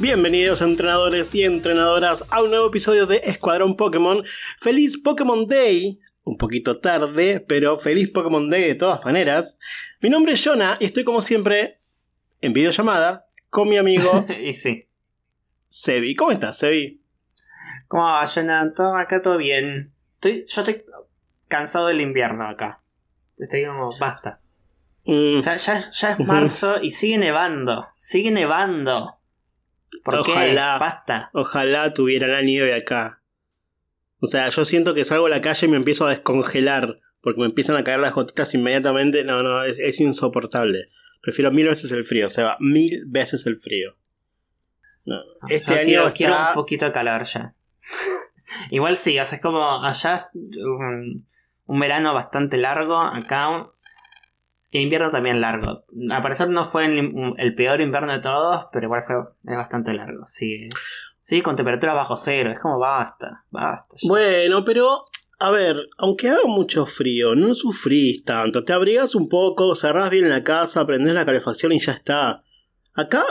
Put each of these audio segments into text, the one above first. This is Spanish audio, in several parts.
Bienvenidos entrenadores y entrenadoras a un nuevo episodio de Escuadrón Pokémon. Feliz Pokémon Day. Un poquito tarde, pero feliz Pokémon Day de todas maneras. Mi nombre es Jonah y estoy como siempre en videollamada con mi amigo y sí. Sebi. ¿Cómo estás, Sebi? ¿Cómo va, Jonah? Todo acá todo bien. Estoy, yo estoy cansado del invierno acá. Estoy como, basta. Mm, O sea, ya, ya es marzo y sigue nevando. Sigue nevando. ¿Por Ojalá. qué? Basta. Ojalá tuviera la nieve acá. O sea, yo siento que salgo a la calle y me empiezo a descongelar. Porque me empiezan a caer las gotitas inmediatamente. No, no, es, es insoportable. Prefiero mil veces el frío. O sea, mil veces el frío. No, Este Yo año quiero, está- quiero un poquito de calor ya. Igual sí, o sea, es como allá un, un verano bastante largo, acá invierno también largo. A parecer no fue el, peor invierno de todos, pero igual fue es bastante largo. Sí, sí, con temperaturas bajo cero, es como basta, basta. Bueno, pero a ver, aunque haga mucho frío, no sufrís tanto. Te abrigas un poco, cerrás bien la casa, prendés la calefacción y ya está. Acá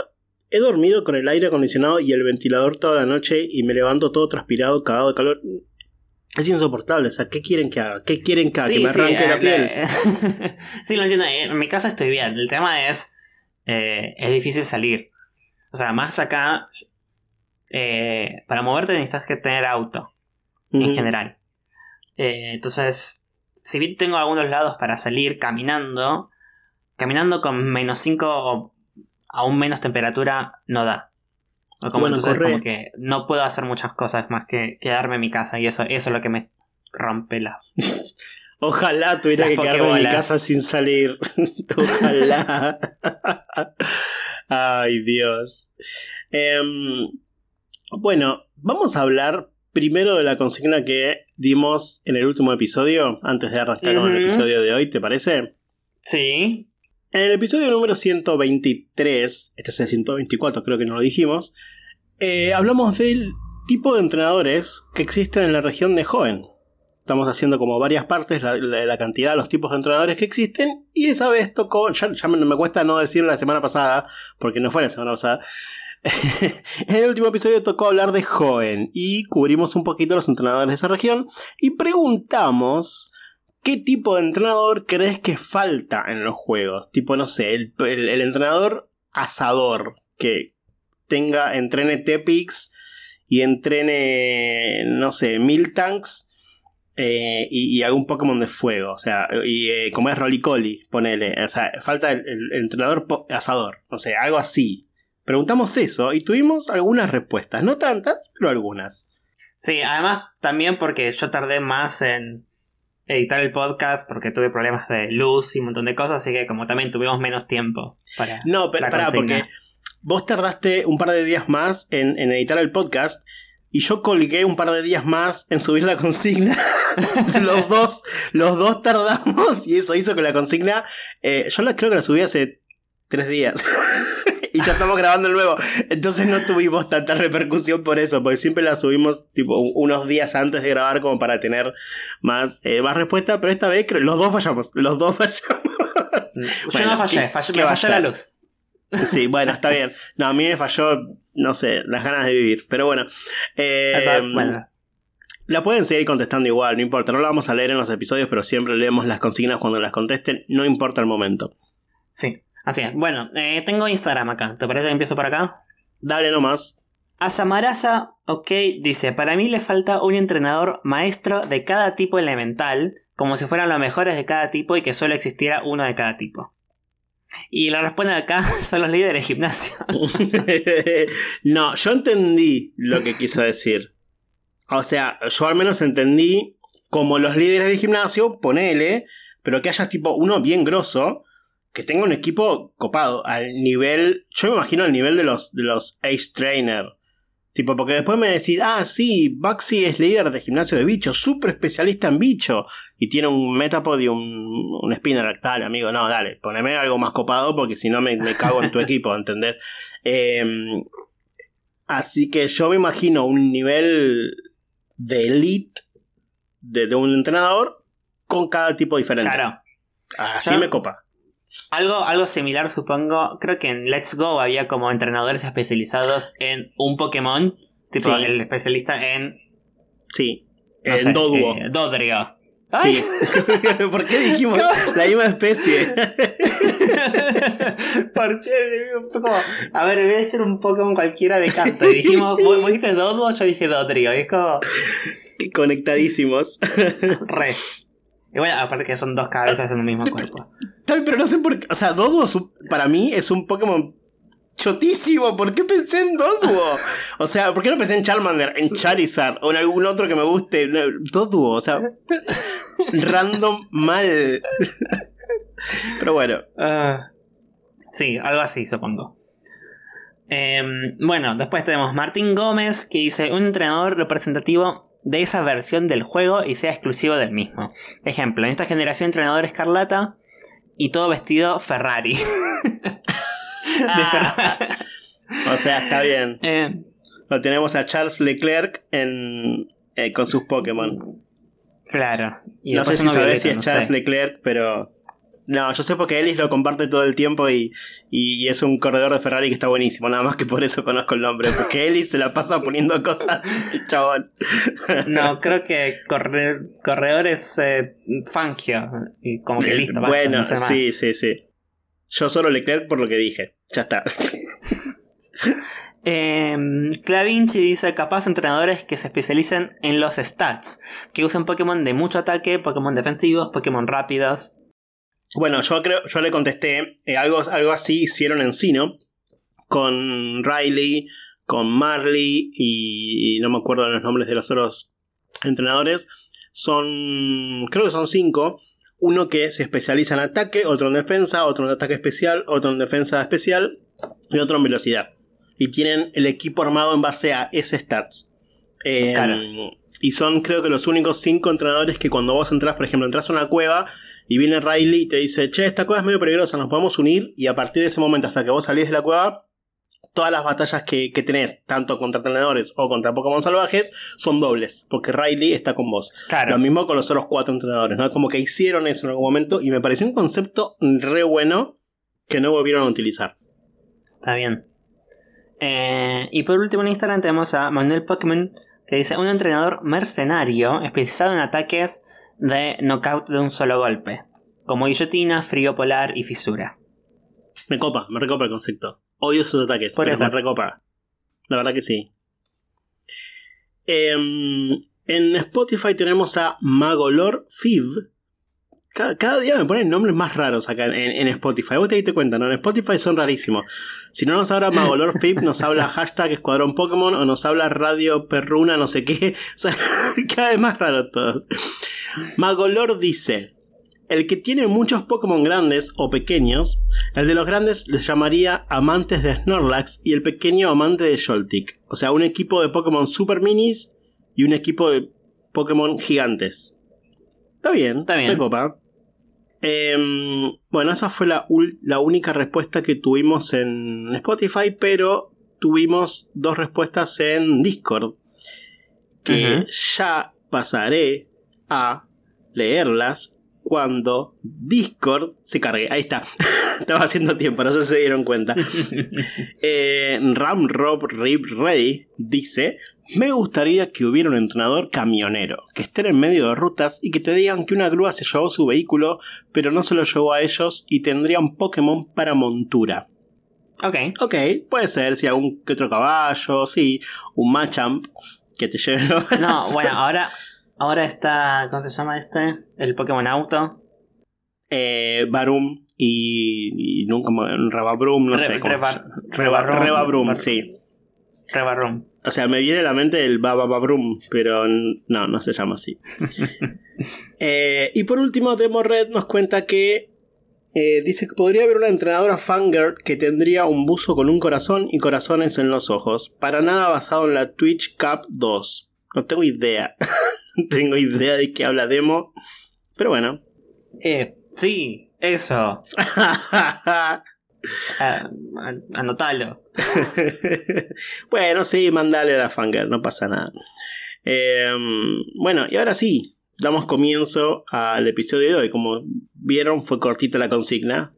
he dormido con el aire acondicionado y el ventilador toda la noche y me levanto todo transpirado, cagado de calor. Es insoportable, o sea, ¿qué quieren que haga? ¿Qué quieren que haga? que me arranque eh, la piel. sí, lo entiendo. En mi casa estoy bien. El tema es. eh, es difícil salir. O sea, más acá. eh, para moverte necesitas que tener auto. En general. Eh, entonces. Si bien tengo algunos lados para salir caminando. Caminando con menos 5 o aún menos temperatura no da. O Como Bueno, entonces corre. como que no puedo hacer muchas cosas más que quedarme en mi casa. Y eso, eso es lo que me rompe la Ojalá tuviera Las que quedarme en mi casa sin salir. Ojalá. Ay, Dios. Em, bueno, vamos a hablar primero de la consigna que dimos en el último episodio, antes de arrancar con el Ujú. episodio de hoy, ¿te parece? Sí. En el episodio número 123, este es el 124, creo que no lo dijimos, eh, hablamos del tipo de entrenadores que existen en la región de Joven. Estamos haciendo como varias partes, la, la- la cantidad de los tipos de entrenadores que existen, y esa vez tocó, ya, me, cuesta no decir la semana pasada, porque no fue la semana pasada. en el último episodio tocó hablar de Joven y cubrimos un poquito los entrenadores de esa región y preguntamos ¿Qué tipo de entrenador crees que falta en los juegos? Tipo, no sé, el, el- el entrenador asador que tenga, entrene Tepix y entrene, no sé, mil tanks eh, y, y algún Pokémon de fuego. O sea, y eh, como es Rolicoli, ponele. O sea, falta el, entrenador asador. No sé, algo así. Preguntamos eso y tuvimos algunas respuestas. No tantas, pero algunas. Sí, además también porque yo tardé más en editar el podcast porque tuve problemas de luz y un montón de cosas, así que como también tuvimos menos tiempo para... No, pero La pará, consigna. porque vos tardaste un par de días más en, en editar el podcast y yo colgué un par de días más en subir la consigna. los dos, los dos tardamos y eso hizo que la consigna, eh, yo la creo que la subí hace tres días. y ya estamos grabando luego. Entonces no tuvimos tanta repercusión por eso, porque siempre la subimos tipo unos días antes de grabar como para tener más, eh, más respuesta, pero esta vez creo- los dos fallamos, los dos fallamos. Yo Bueno, no fallé, ¿qué- fallé me falló la luz. Sí, bueno, está bien. No, a mí me falló, no sé, las ganas de vivir. Pero bueno. eh, Bueno, La pueden seguir contestando igual, no importa. No la vamos a leer en los episodios, pero siempre leemos las consignas cuando las contesten, no importa el momento. sí, así es. Bueno, eh, tengo Instagram acá, ¿te parece que empiezo por acá? Dale nomás. Asamarasa, ok, dice, para mí le falta un entrenador maestro de cada tipo elemental, como si fueran los mejores de cada tipo y que solo existiera uno de cada tipo. Y la respuesta de acá son los líderes de gimnasio. no, yo entendí lo que quiso decir. O sea, yo al menos entendí como los líderes de gimnasio, ponele, pero que haya tipo uno bien grosso, que tenga un equipo copado, al nivel, yo me imagino al nivel de los, de los Ace Trainer. Tipo, porque después me decís, ah, sí, Baxi es líder de gimnasio de bicho, súper especialista en bicho, y tiene un Metapod y un, un Spinner. Dale, amigo, no, dale, poneme algo más copado porque si no me, me cago en tu equipo, ¿entendés? Eh, así que yo me imagino un nivel de elite de, de un entrenador con cada tipo diferente. Claro. Así me copa. Algo, algo similar, supongo. Creo que en Let's Go había como entrenadores especializados en un Pokémon. Tipo, Sí. el especialista en. Sí. No en sé, Doduo. eh, Dodrio. Sí. ¿Por qué dijimos la misma especie? ¿Por qué? Fue como, a ver, voy a decir un Pokémon cualquiera de canto. Y dijimos, vos, vos dijiste Doduo, yo dije Dodrio. Y es como, Conectadísimos. re. Y bueno, aparte que son dos cabezas en un mismo cuerpo. Pero no sé por qué. O sea, Doduo para mí es un Pokémon chotísimo. ¿Por qué pensé en Doduo? O sea, ¿por qué no pensé en Charmander, en Charizard o en algún otro que me guste? Doduo, o sea, random mal. Pero bueno. Ah, sí, algo así, supongo. Em, bueno, después tenemos Martín Gómez que dice un entrenador representativo de esa versión del juego y sea exclusivo del mismo. Ejemplo, en esta generación entrenador escarlata y todo vestido Ferrari. De Ferrari. O sea, está bien. Eh, Lo tenemos a Charles Leclerc en, eh, con sus Pokémon. claro. Y no sé si sabes si es no Charles sé. Leclerc, pero. No, yo sé porque Ellis lo comparte todo el tiempo y, y- es un corredor de Ferrari que está buenísimo. Nada más que por eso conozco el nombre. Porque Ellis se la pasa poniendo cosas. chabón. No, creo que corre- corredor es eh, Fangio. Y como que listo, basta, bueno, no sé sí, sí, sí. Yo solo Leclerc por lo que dije. Ya está. Eh, Clavinci dice capaz entrenadores que se especialicen en los stats, que usen Pokémon de mucho ataque, Pokémon defensivos, Pokémon rápidos. Bueno, yo creo, yo le contesté, eh, algo, algo así hicieron en Sino, con Riley, con Marley y, y no me acuerdo los nombres de los otros entrenadores. Son, creo que son cinco. Uno que se especializa en ataque, otro en defensa, otro en ataque especial, otro en defensa especial y otro en velocidad. Y tienen el equipo armado en base a ese stats. Eh, Claro. Y son creo que los únicos cinco entrenadores que cuando vos entras, por ejemplo, entras a una cueva y viene Riley y te dice, che, esta cueva es medio peligrosa, nos podemos unir y a partir de ese momento hasta que vos salís de la cueva, todas las batallas que, que tenés, tanto contra entrenadores o contra Pokémon salvajes, son dobles, porque Riley está con vos. Claro. Lo mismo con los otros cuatro entrenadores, ¿no? Como que hicieron eso en algún momento y me pareció un concepto re bueno que no volvieron a utilizar. Está bien. Eh, y por último en Instagram tenemos a Manuel Pokémon que dice un entrenador mercenario especializado en ataques de knockout de un solo golpe, como guillotina, frío polar y fisura. Me copa, me recopa el concepto. Odio sus ataques, Por pero eso. me recopa. La verdad que sí. Em, en Spotify tenemos a Magolor Fiv. Cada, cada día me ponen nombres más raros acá en, en Spotify. Vos te diste cuenta, ¿no? En Spotify son rarísimos. Si no nos habla Magolor Fiv, nos habla hashtag Escuadrón Pokémon o nos habla Radio Perruna, no sé qué. O sea, cada vez más raros todos. Magolor dice: El que tiene muchos Pokémon grandes o pequeños, el de los grandes les llamaría amantes de Snorlax y el pequeño amante de Joltik. O sea, un equipo de Pokémon super minis y un equipo de Pokémon gigantes. Está bien, Está bien. me copa. Em, bueno, esa fue la, única respuesta que tuvimos en Spotify, pero tuvimos dos respuestas en Discord. Que ya pasaré a leerlas cuando Discord se cargue. Ahí está. Estaba haciendo tiempo, no sé si se dieron cuenta. Eh, Ramrob Rip Ray dice: Me gustaría que hubiera un entrenador camionero, que estén en medio de rutas y que te digan que una grúa se llevó su vehículo, pero no se lo llevó a ellos y tendrían Pokémon para montura. Ok. Ok, puede ser, si algún que otro caballo, sí, un Machamp que te lleve los No, bueno, ahora, ahora está. ¿Cómo se llama este? El Pokémon Auto. eh, Barum y, y nunca me- Rebabrum, no Re- sé. cómo se Reba- llama. Rebabrum. Rebabrum, sí. Rebarroom. O sea, me viene a la mente el Babababrum, pero no, no se llama así. Eh, y por último, Demo Red nos cuenta que eh, dice que podría haber una entrenadora fangirl que tendría un buzo con un corazón y corazones en los ojos. Para nada basado en la Twitch Cup 2. No tengo idea. tengo idea de qué habla Demo. Pero bueno. Eh, sí, eso. An- anotalo. bueno, sí, mandale a la fangirl, no pasa nada. Eh, bueno, y ahora sí, damos comienzo al episodio de hoy. Como vieron, fue cortita la consigna.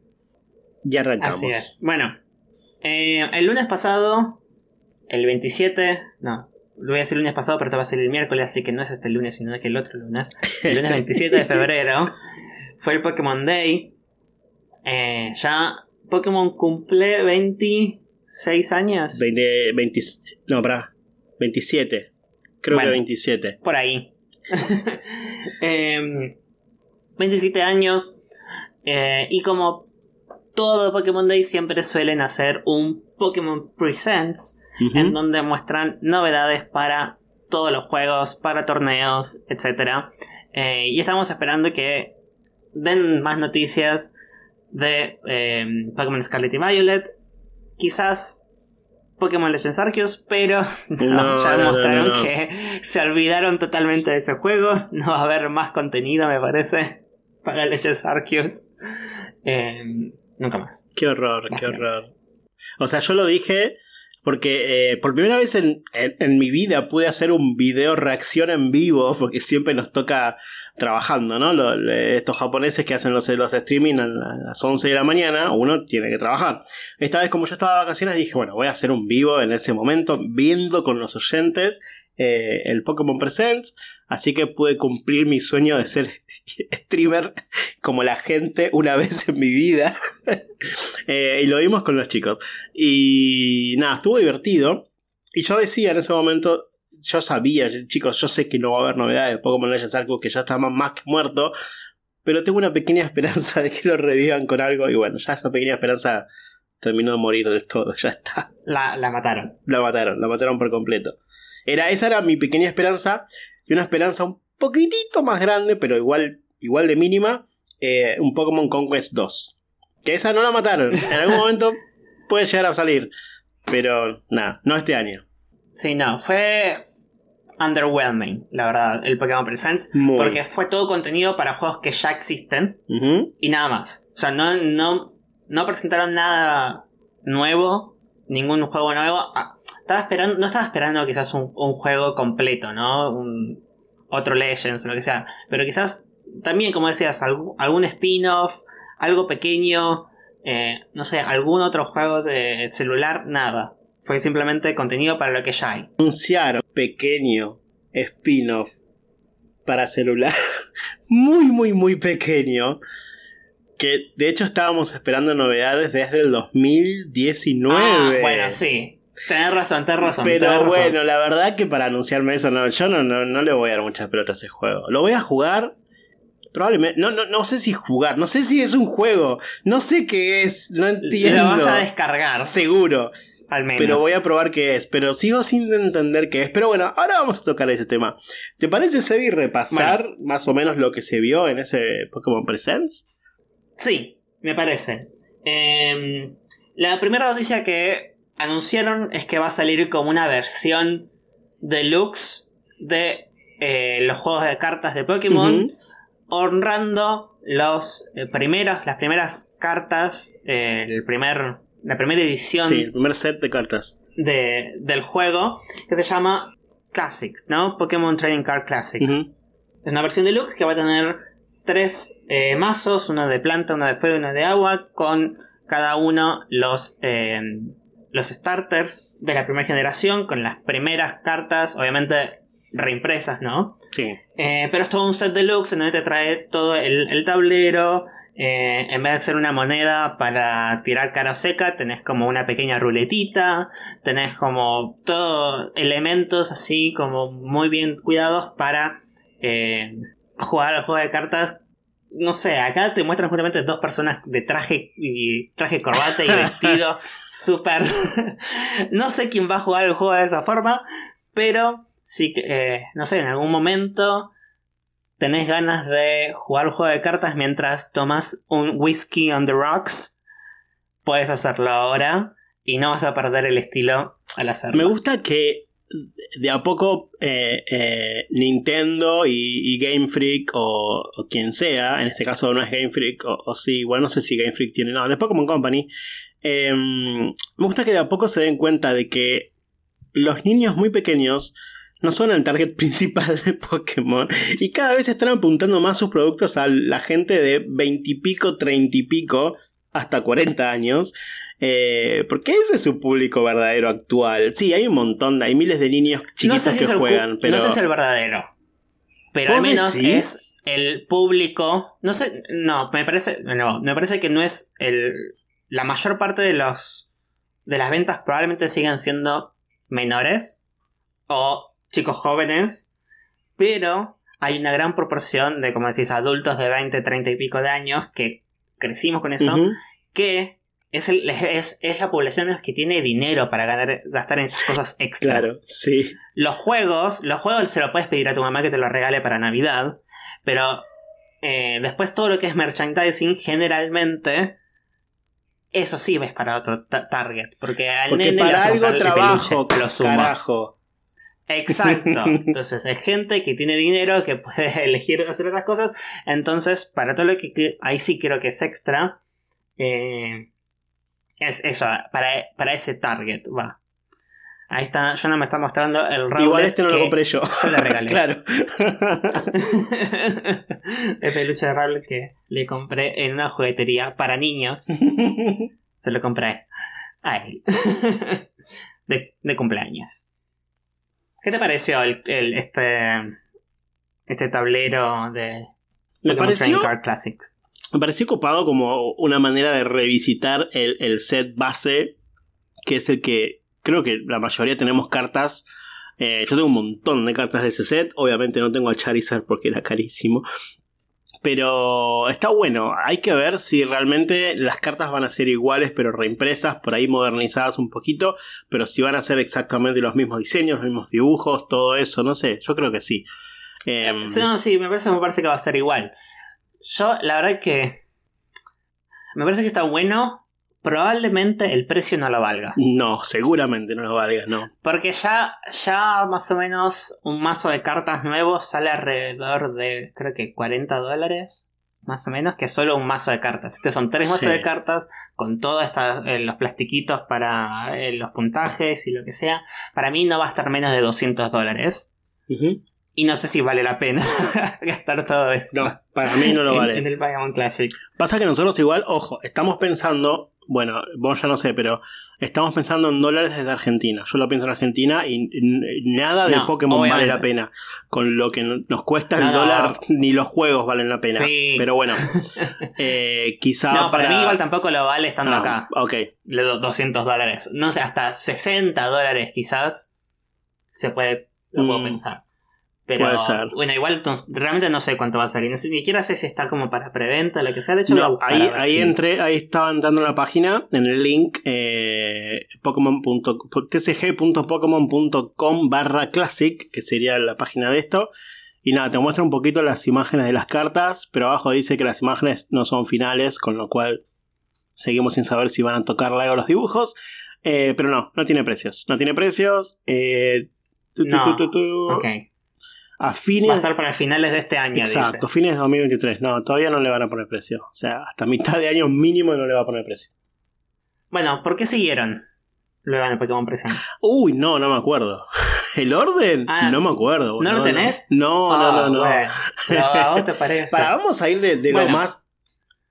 Ya arrancamos. Así es. Bueno, eh, el lunes pasado, el 27, no, lo voy a decir el lunes pasado, pero esto va a ser el miércoles, así que no es este lunes, sino que el otro lunes. El lunes 27 de febrero fue el Pokémon Day. Eh, ya Pokémon cumple 26 años. 20, 20 no, para 27. Creo Bueno. que 27. Por ahí. Em, 27 años. eh, y como todo Pokémon Day siempre suelen hacer un Pokémon Presents. En donde muestran novedades para todos los juegos, para torneos, etc. Eh, y estamos esperando que den más noticias de eh, Pokémon Scarlet y Violet. Quizás Pokémon Legends Arceus, pero no, No, ya no, mostraron que se olvidaron totalmente de ese juego. No va a haber más contenido, me parece, para Legends Arceus. Eh, nunca más. Qué horror, qué horror. O sea, yo lo dije porque eh, por primera vez en, en- en mi vida pude hacer un video reacción en vivo, porque siempre nos toca trabajando, ¿no? Lo- le- estos japoneses que hacen los, los streaming a las 11 de la mañana, uno tiene que trabajar. Esta vez como yo estaba de vacaciones dije, bueno, voy a hacer un vivo en ese momento, viendo con los oyentes eh, el Pokémon Presents, así que pude cumplir mi sueño de ser streamer como la gente una vez en mi vida. Eh, y lo vimos con los chicos. Y nada, estuvo divertido. Y yo decía en ese momento, yo sabía, chicos, yo sé que no va a haber novedades de Pokémon Legends Arceus, que ya está más, más que muerto. Pero tengo una pequeña esperanza de que lo revivan con algo. Y bueno, ya esa pequeña esperanza terminó de morir del todo. Ya está. La, la mataron. La mataron, la mataron por completo. Era, esa era mi pequeña esperanza. Y una esperanza un poquitito más grande, pero igual, igual de mínima. eh, un Pokémon Conquest 2. Que esa no la mataron. En algún momento puede llegar a salir. Pero nada, no este año. Sí, no, fue underwhelming, la verdad, el Pokémon Presents. Muy. Porque fue todo contenido para juegos que ya existen y nada más. O sea, no, no, no presentaron nada nuevo, ningún juego nuevo. Ah, estaba esperando, no estaba esperando quizás un, un juego completo, ¿no? Un, otro Legends lo que sea. Pero quizás también, como decías, algún, algún spin-off, algo pequeño, eh, no sé, algún otro juego de celular, nada. Fue simplemente contenido para lo que ya hay. Anunciaron pequeño spin-off para celular. Muy, muy, muy pequeño. Que de hecho estábamos esperando novedades desde el 2019. Ah, bueno, sí. Tenés razón, tenés razón. tenés Pero razón. bueno, la verdad que para anunciarme eso, no, yo no, no, no le voy a dar muchas pelotas a ese juego. Lo voy a jugar. Probablemente. No, no, no sé si jugar. No sé si es un juego. No sé qué es. No entiendo. Lo vas a descargar, Seguro. al menos. Pero voy a probar qué es. Pero sigo sin entender qué es. Pero bueno, ahora vamos a tocar ese tema. ¿Te parece, Sebi, repasar más o menos lo que se vio en ese Pokémon Presents? Sí, me parece. Em, la primera noticia que anunciaron es que va a salir como una versión deluxe de eh, los juegos de cartas de Pokémon, honrando los eh, primeros, las primeras cartas, eh, el primer, la primera edición Sí, el primer set de cartas. de- del juego, que se llama Classics, ¿no? Pokémon Trading Card Classic. Es una versión deluxe que va a tener tres eh, mazos, uno de planta, uno de fuego y uno de agua, con cada uno los, los starters de la primera generación, con las primeras cartas, obviamente reimpresas, ¿no? Sí. Eh, pero es todo un set deluxe en donde te trae todo el, el tablero. eh, en vez de ser una moneda para tirar cara o seca, tenés como una pequeña ruletita. Tenés como todos elementos así como muy bien cuidados para eh, jugar al juego de cartas. No sé, acá te muestran justamente dos personas de traje y traje corbata y vestido súper... no sé quién va a jugar el juego de esa forma, pero sí que, eh, no sé, en algún momento tenés ganas de jugar un juego de cartas mientras tomas un whisky on the rocks, puedes hacerlo ahora y no vas a perder el estilo al hacerlo. Me gusta que de a poco eh, eh, Nintendo y, y Game Freak o, quien sea, en este caso no es Game Freak, o, o sí, bueno, no sé si Game Freak tiene, no, de Pokémon Company, eh, me gusta que de a poco se den cuenta de que los niños muy pequeños no son el target principal de Pokémon y cada vez están apuntando más sus productos a la gente de 20 y pico, 30 y pico, hasta 40 años. Eh, porque ese es su público verdadero actual. Sí, hay un montón, hay miles de niños chiquitos que juegan, pero... No sé si es el verdadero. Pero al menos es el público. No sé, no, me parece. No, me parece que no es el. La mayor parte de los. de las ventas probablemente sigan siendo menores. O chicos jóvenes. Pero hay una gran proporción de, como decís, adultos de 20, 30 y pico de años que crecimos con eso. Que es, el, es, es, la población que tiene dinero para ganar, gastar en estas cosas extra. Claro, sí. Los juegos, los juegos se lo puedes pedir a tu mamá que te lo regale para Navidad, pero eh, después todo lo que es merchandising, generalmente, eso sí ves para otro target, porque al porque para algo trabajo, lo carajo. Exacto. Entonces, es gente que tiene dinero, que puede elegir hacer otras cosas. Entonces, para todo lo que, ahí sí creo que es extra. Eh, es eso, para, para ese target, va. Ahí está, no me está mostrando el Rowlet Igual este no lo compré yo. Yo le regalé. claro. el peluche de Rowlet que le compré en una juguetería para niños. Se lo compré a él. de, de cumpleaños. ¿Qué te pareció el, el, este, este tablero de me pareció, Card Classics? Me pareció copado como una manera de revisitar el, set base, que es el que creo que la mayoría tenemos cartas. Eh, yo tengo un montón de cartas de ese set. Obviamente no tengo al Charizard porque era carísimo. Pero está bueno. Hay que ver si realmente las cartas van a ser iguales, pero reimpresas, por ahí modernizadas un poquito. Pero si van a ser exactamente los mismos diseños, los mismos dibujos, todo eso. No sé, yo creo que sí. Eh, sí, me parece, me parece que va a ser igual. Yo, la verdad que. Me parece que está bueno. Probablemente el precio no lo valga. No, seguramente no lo valga, no. Porque ya, ya más o menos un mazo de cartas nuevos sale alrededor de, creo que 40 dólares. Más o menos, que es solo un mazo de cartas. Estos son tres mazos de cartas con todos eh, los plastiquitos para eh, los puntajes y lo que sea. Para mí no va a estar menos de 200 dólares. Y no sé si vale la pena gastar todo eso. No, para mí no lo vale. En el Pokémon Classic. Pasa que nosotros igual, ojo, estamos pensando, bueno, vos ya no sé, pero estamos pensando en dólares desde Argentina. Yo lo pienso en Argentina y nada de Pokémon vale la pena. Con lo que nos cuesta el dólar, ni los juegos valen la pena. Sí. Pero bueno, eh, quizá. No, para... mí igual tampoco lo vale estando ah, acá. Ok. Le 200 dólares. No sé, hasta 60 dólares quizás se puede, lo puedo mm. pensar. Pero, Puede ser. Bueno, igual realmente no sé cuánto va a salir. ni siquiera sé si está como para preventa, lo que sea. De hecho, no, ahí, ahí entré, ahí estaba entrando en la página, en el link eh, tcg.pokemon.com barra classic, que sería la página de esto. Y nada, te muestra un poquito las imágenes de las cartas, pero abajo dice que las imágenes no son finales, con lo cual seguimos sin saber si van a tocar algo los dibujos. Eh, pero no, no tiene precios. No tiene precios. Eh, no. ok a fines. Va a estar para finales de este año. Exacto, fines de 2023. No, todavía no le van a poner precio. O sea, hasta mitad de año mínimo no le va a poner precio. Bueno, ¿por qué siguieron luego en el Pokémon Presents? Uy, no, no me acuerdo. ¿El orden? Ah, no me acuerdo. ¿No lo tenés? No, no, no, no. Ah, bueno, ¿A vos te parece? Para, vamos a ir de, lo más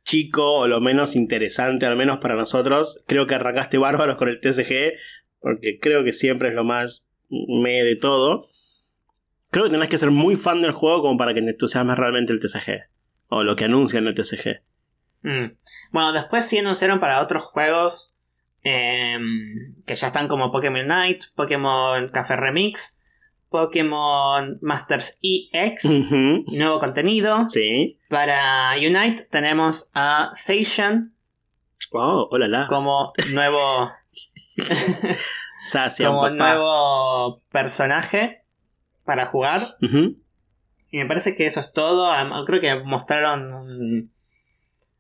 chico o lo menos interesante, al menos para nosotros. Creo que arrancaste bárbaros con el TCG, porque creo que siempre es lo más me de todo. Creo que tenés que ser muy fan del juego como para que te entusiasmes realmente el TCG. O lo que anuncian el TCG. Mm. Bueno, después sí anunciaron para otros juegos em, que ya están como Pokémon Night, Pokémon Café Remix, Pokémon Masters EX, nuevo contenido. Sí. Para Unite tenemos a Seishan. Wow, hola Como nuevo. como nuevo personaje para jugar. Y me parece que eso es todo. Creo que mostraron un,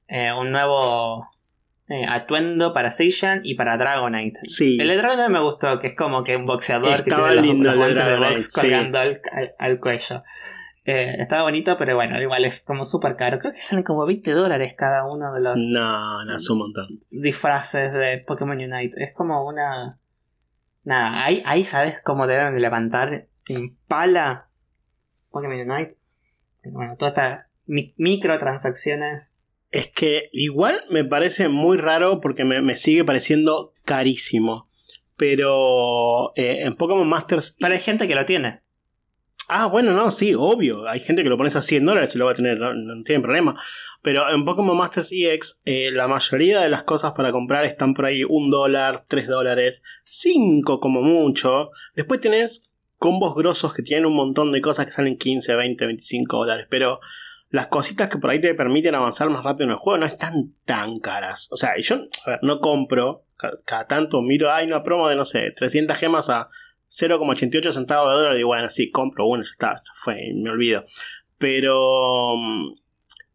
eh, un nuevo eh, atuendo para Seishan y para Dragonite. Sí. El de Dragonite me gustó, que es como que un boxeador estaba que tiene lindo los, de box colgando al, cuello. Eh, estaba bonito, pero bueno, igual es como súper caro. Creo que salen como 20 dólares cada uno de los. No, no, es un montón. Disfraces de Pokémon Unite. Es como una. Nada, ahí, ahí sabes cómo deben levantar Impala Pokémon Unite. Bueno, todas estas microtransacciones Es que igual me parece muy raro porque me, me sigue pareciendo carísimo. Pero eh, en Pokémon Masters. Pero hay gente que lo tiene. Ah, bueno, no, sí, obvio. Hay gente que lo pones a 100 dólares y lo va a tener, no, no tiene problema. Pero en Pokémon Masters EX, eh, la mayoría de las cosas para comprar están por ahí un dólar, tres dólares, cinco como mucho. Después tenés combos grosos que tienen un montón de cosas que salen 15, 20, 25 dólares. Pero las cositas que por ahí te permiten avanzar más rápido en el juego no están tan caras. O sea, yo a ver, no compro, ca- cada tanto miro, hay una promo de no sé, 300 gemas a 0,88 centavos de dólar y bueno, sí, compro uno, ya está, fue, me olvido. Pero mm,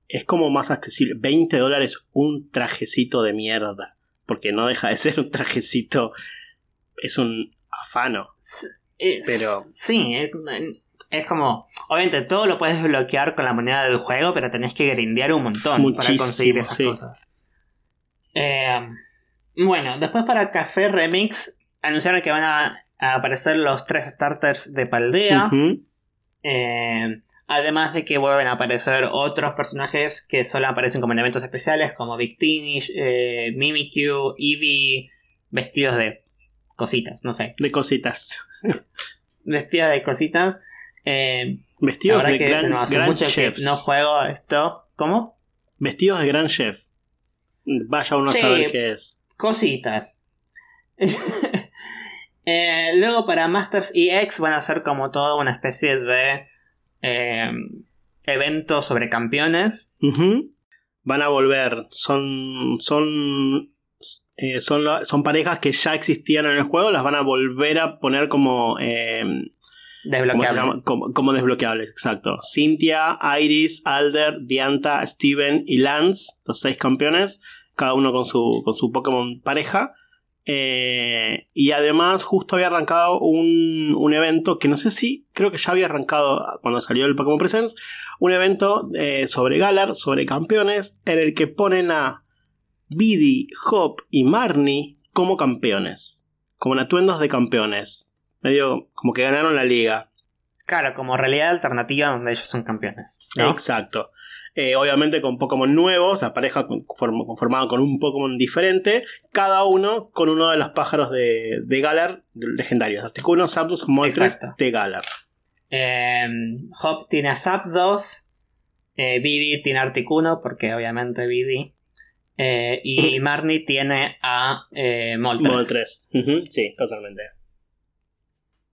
es como más accesible. 20 dólares un trajecito de mierda. Porque no deja de ser un trajecito. Es un afano. Pero- Sí, es, es como. Obviamente todo lo puedes bloquear con la moneda del juego, pero tenés que grindear un montón para conseguir esas sí. cosas. Eh, bueno, después para Café Remix anunciaron que van a, a aparecer los tres starters de Paldea. Eh, además de que vuelven a aparecer otros personajes que solo aparecen como en eventos especiales, como Big Tinish, eh, Mimikyu, Eevee, vestidos de cositas, no sé, De cositas. Vestidos de cositas. Eh, Vestidos de que gran, no, hace gran mucho chefs. que no juego esto. ¿Cómo? Vestidos de gran chef. Vaya uno Sí. a saber qué es. Cositas. Eh, luego para Masters EX van a ser como toda una especie de eh, evento sobre campeones. Van a volver. Son. Son. Eh, son, la- son parejas que ya existían en el juego. Las van a volver a poner como. eh, ¿Cómo se Desbloqueables. Como, como desbloqueables, exacto. Cynthia, Iris, Alder, Dianta, Steven y Lance, los seis campeones, cada uno con su, con su Pokémon pareja. Eh, y además, justo había arrancado un, un evento que no sé si, creo que ya había arrancado cuando salió el Pokémon Presents, un evento eh, sobre Galar, sobre campeones, en el que ponen a Biddy, Hop y Marnie como campeones, como en atuendos de campeones. Medio como que ganaron la liga. Claro, como realidad alternativa donde ellos son campeones. ¿no? Exacto. Eh, obviamente con Pokémon nuevos, la pareja conform- conformada con un Pokémon diferente, cada uno con uno de los pájaros de, de Galar legendarios. Articuno, Zapdos, Moltres de Galar. Eh, Hop tiene a Zapdos. Eh, Biddy tiene a Articuno, porque obviamente Biddy. Eh, y Marnie tiene a eh, Moltres. Sí, totalmente.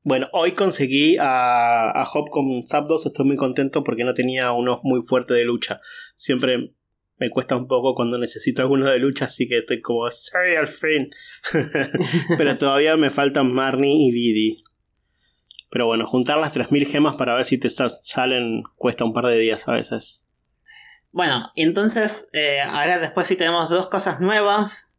Bueno, hoy conseguí a, a Hop con Zapdos, estoy muy contento porque no tenía uno muy fuerte de lucha. Siempre me cuesta un poco cuando necesito alguno de lucha, así que estoy como, sorry, al fin. Pero todavía me faltan Marnie y Didi. Pero bueno, juntar las 3000 gemas para ver si te sa- salen cuesta un par de días a veces. Bueno, entonces, eh, ahora después sí tenemos dos cosas nuevas.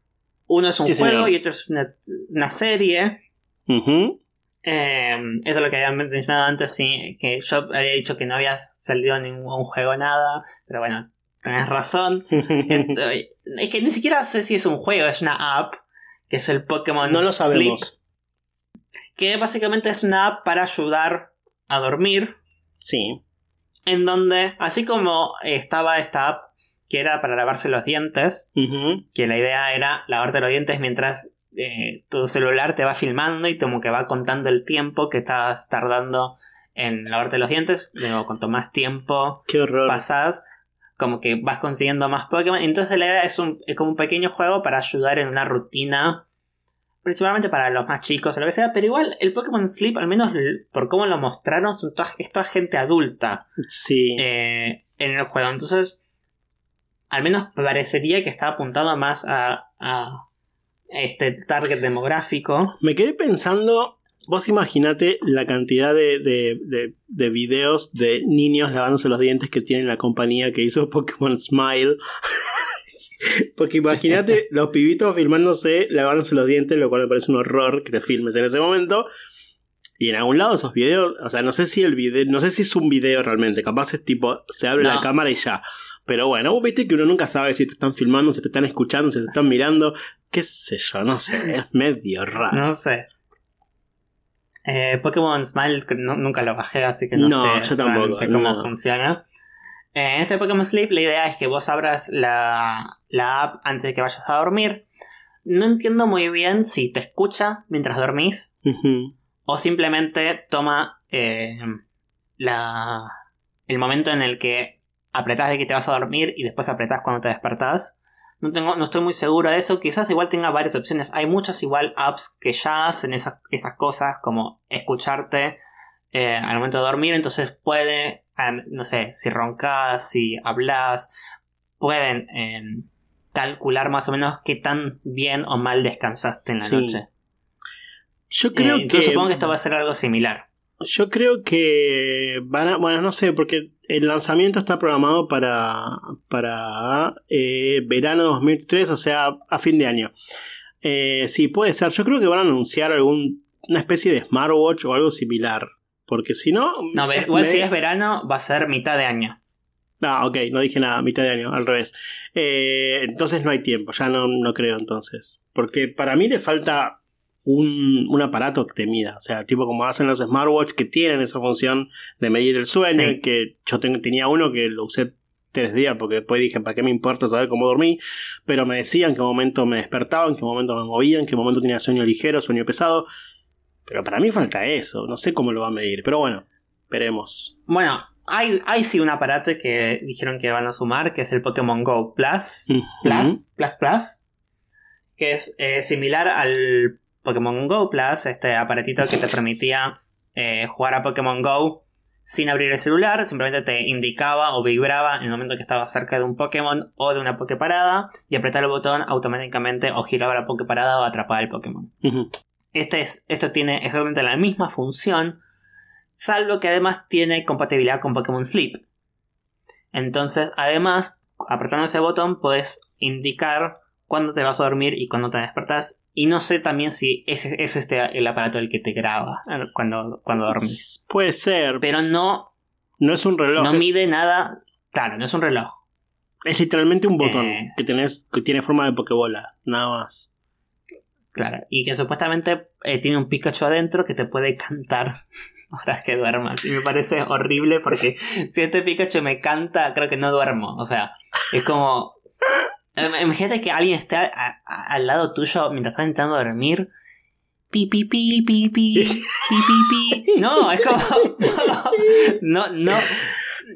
Uno es un Sí, juego señor. y otro es una, una serie. Ujú. Eh, eso es lo que había mencionado antes, sí, que yo había dicho que no había salido ningún juego, nada, pero bueno, tenés razón. Es que ni siquiera sé si es un juego, es una app, que es el Pokémon no lo Sleep, sabemos. que básicamente es una app para ayudar a dormir, Sí. En donde, así como estaba esta app que era para lavarse los dientes, que la idea era lavarte los dientes mientras eh, tu celular te va filmando y como que va contando el tiempo que estás tardando en lavarte los dientes. Luego, cuanto más tiempo pasas, como que vas consiguiendo más Pokémon. Entonces la idea es, un, es como un pequeño juego para ayudar en una rutina. Principalmente para los más chicos o lo que sea. Pero igual el Pokémon Sleep, al menos por cómo lo mostraron, son toda, es toda gente adulta Sí. eh, en el juego. Entonces, al menos parecería que está apuntado más a, a este target demográfico. Me quedé pensando, vos imaginate la cantidad de, de, de- de videos de niños lavándose los dientes que tiene la compañía que hizo Pokémon Smile. Porque imagínate los pibitos filmándose, lavándose los dientes, lo cual me parece un horror que te filmes en ese momento. Y en algún lado esos videos, o sea, no sé si el video, no sé si es un video realmente, capaz es tipo, se abre No. la cámara y ya. Pero bueno, vos viste que uno nunca sabe si te están filmando, si te están escuchando, si te están mirando, qué sé yo, no sé, es medio raro. No sé. Eh, Pokémon Smile no- nunca lo bajé, así que no, No, sé yo tampoco, cómo no. funciona. En este Pokémon Sleep la idea es que vos abras la, la app antes de que vayas a dormir. No entiendo muy bien si te escucha mientras dormís o simplemente toma eh, la, el momento en el que apretás de que te vas a dormir y después apretás cuando te despertás. No, tengo, no estoy muy seguro de eso. Quizás igual tenga varias opciones. Hay muchas igual apps que ya hacen esas, esas cosas como escucharte eh, al momento de dormir. Entonces puede, no sé, si roncas, si hablas, pueden eh, calcular más o menos qué tan bien o mal descansaste en la Sí. noche. Yo creo Eh, que. supongo que esto va a ser algo similar. Yo creo que van a, bueno, no sé, porque el lanzamiento está programado para, para eh, verano 2003, o sea, a fin de año. Eh, sí, puede ser. Yo creo que van a anunciar algún, una especie de smartwatch o algo similar. Porque si no... No, igual me- si es verano, va a ser mitad de año. Ah, ok, no dije nada, mitad de año, al revés. Eh, entonces no hay tiempo, ya no, no creo entonces. Porque para mí le falta un, un aparato que te mida. O sea, tipo como hacen los smartwatch que tienen esa función de medir el sueño. Sí. Que yo tenía uno que lo usé tres días porque después dije, ¿para qué me importa saber cómo dormí? Pero me decían en qué momento me despertaba, en qué momento me movía, en qué momento tenía sueño ligero, sueño pesado. Pero para mí falta eso, no sé cómo lo va a medir. Pero bueno, veremos. Bueno, hay, hay sí un aparato que dijeron que van a sumar, que es el Pokémon Go Plus. Plus, Plus, Plus. Que es eh, similar al Pokémon Go Plus, este aparatito que te permitía eh, jugar a Pokémon Go sin abrir el celular, simplemente te indicaba o vibraba en el momento que estabas cerca de un Pokémon o de una Poképarada y apretar el botón automáticamente o giraba la Poképarada o atrapaba el Pokémon. Este es, esto tiene exactamente la misma función, salvo que además tiene compatibilidad con Pokémon Sleep. Entonces, además, apretando ese botón, puedes indicar cuándo te vas a dormir y cuándo te despertás. Y no sé también si es, es este el aparato el que te graba cuando, cuando dormís. Puede ser, Pero no, no es un reloj. no es- mide nada. Claro, no es un reloj. Es literalmente un botón Eh. que tenés que tiene forma de pokebola, nada más. Claro. Y que supuestamente eh, tiene un Pikachu adentro que te puede cantar ahora que duermas. Y me parece horrible porque si este Pikachu me canta, creo que no duermo. O sea, es como. eh, Imagínate que alguien esté a- a- al lado tuyo mientras estás intentando dormir. Pi, pi, pi, pi, pi, pi, pi, pi. No, es como. No, no.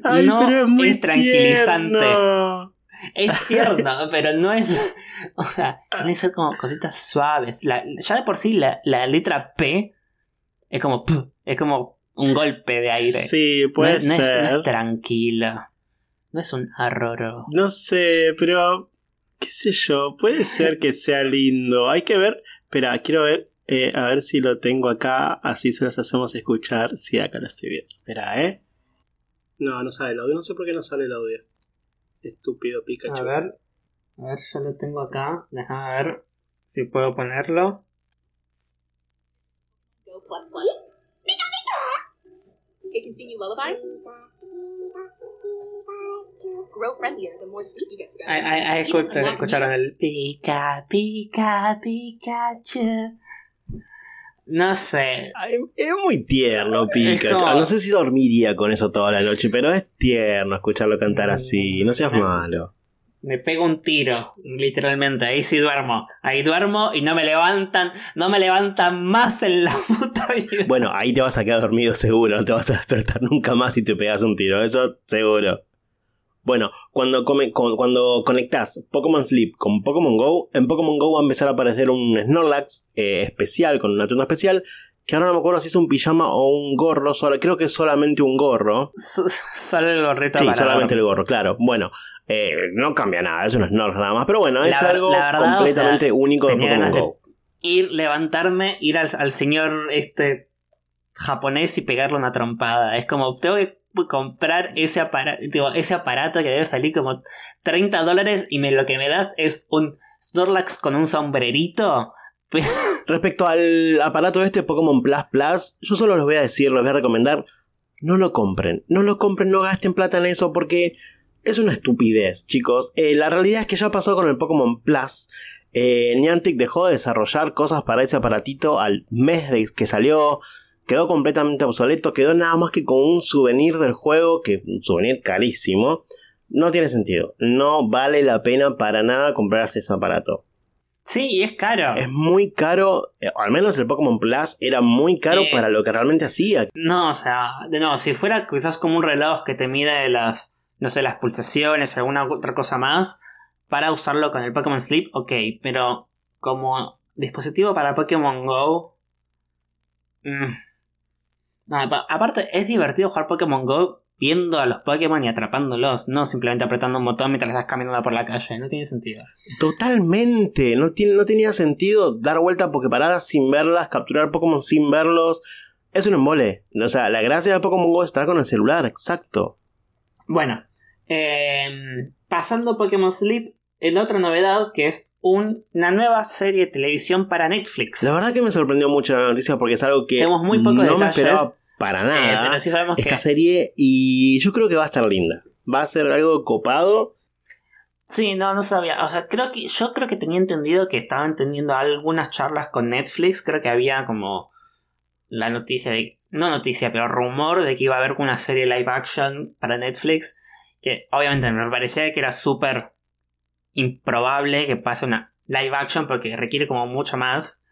no es, tranquilizante. tierno. Es tierno, pero no es. O sea, tiene que ser como cositas suaves. La- ya de por sí la, la letra P es como. p, Es como un golpe de aire. Sí, no, puede es, no es- ser. no es tranquilo. No es un arroro. No sé, pero qué sé yo, puede ser que sea lindo. Hay que ver, espera, quiero ver eh, a ver si lo tengo acá, así se los hacemos escuchar. Sí, acá lo estoy viendo. Espera, ¿eh? No, no sale el audio, no sé por qué no sale el audio. Estúpido Pikachu. A ver. A ver, yo lo tengo acá. Déjame ver si puedo ponerlo. Go plus plus. It can sing you lullabies. Grow friendlier the more sleep you get together. Ahí, escucharon el pica, pica, Pikachu. No sé. Es muy tierno, Pikachu. como- No sé si dormiría con eso toda la noche, pero es tierno escucharlo cantar así. No seas malo. Me pego un tiro, literalmente. Ahí sí duermo. Ahí duermo y no me levantan. No me levantan más en la puta vida. Bueno, ahí te vas a quedar dormido seguro, no te vas a despertar nunca más si te pegas un tiro, eso seguro. Bueno, cuando, come- con- cuando conectás Pokémon Sleep con Pokémon Go, en Pokémon Go va a empezar a aparecer un Snorlax eh, especial, con una tunda especial, que ahora no me acuerdo si es un pijama o un gorro, solo- creo que es solamente un gorro. S- Solo el gorrito Sí, para solamente el gorro, claro. Bueno, eh, no cambia nada, es un Snorlax nada más, pero bueno, es La algo la verdad, completamente o sea, único de Pokémon de- Go. Ir, levantarme, ir al, al señor este japonés y pegarle una trompada. Es como, tengo que comprar ese aparato, ese aparato que debe salir como 30 dólares y lo que me das es un Snorlax con un sombrerito. Respecto al aparato este Pokémon Plus Plus, yo solo les voy a decir, les voy a recomendar, no lo compren, no lo compren, no gasten plata en eso porque es una estupidez, chicos. Eh, la realidad es que ya pasó con el Pokémon Plus. Eh, Niantic dejó de desarrollar cosas para ese aparatito al mes de que salió. Quedó completamente obsoleto, quedó nada más que con un souvenir del juego, que un souvenir carísimo. No tiene sentido, no vale la pena para nada comprarse ese aparato. Sí, y es caro. Es muy caro, eh, al menos el Pokémon Plus era muy caro Eh. para lo que realmente hacía. No, o sea, de nuevo, si fuera quizás como un reloj que te mide las, no sé, las pulsaciones, alguna otra cosa más, para usarlo con el Pokémon Sleep, ok, pero como dispositivo para Pokémon Go... mm. Aparte, es divertido jugar Pokémon Go viendo a los Pokémon y atrapándolos, no simplemente apretando un botón mientras estás caminando por la calle, no tiene sentido. Totalmente, no, tiene, no tenía sentido dar vuelta a Poképaradas sin verlas, capturar Pokémon sin verlos. Es un embole. O sea, la gracia de Pokémon Go es estar con el celular, exacto. Bueno, em, pasando Pokémon Sleep, el otra novedad que es un- una nueva serie de televisión para Netflix. La verdad que me sorprendió mucho la noticia porque es algo que Tenemos muy pocos no me detalles. esperaba para Eh, nada pero sí sabemos que esta serie y yo creo que va a estar linda. Va a ser algo copado. sí, no, no sabía. O sea, creo que yo creo que tenía entendido que estaban teniendo algunas charlas con Netflix. Creo que había como la noticia de no noticia, pero rumor de que iba a haber una serie live action para Netflix. Que obviamente me parecía que era súper improbable que pase una live action porque requiere como mucho más.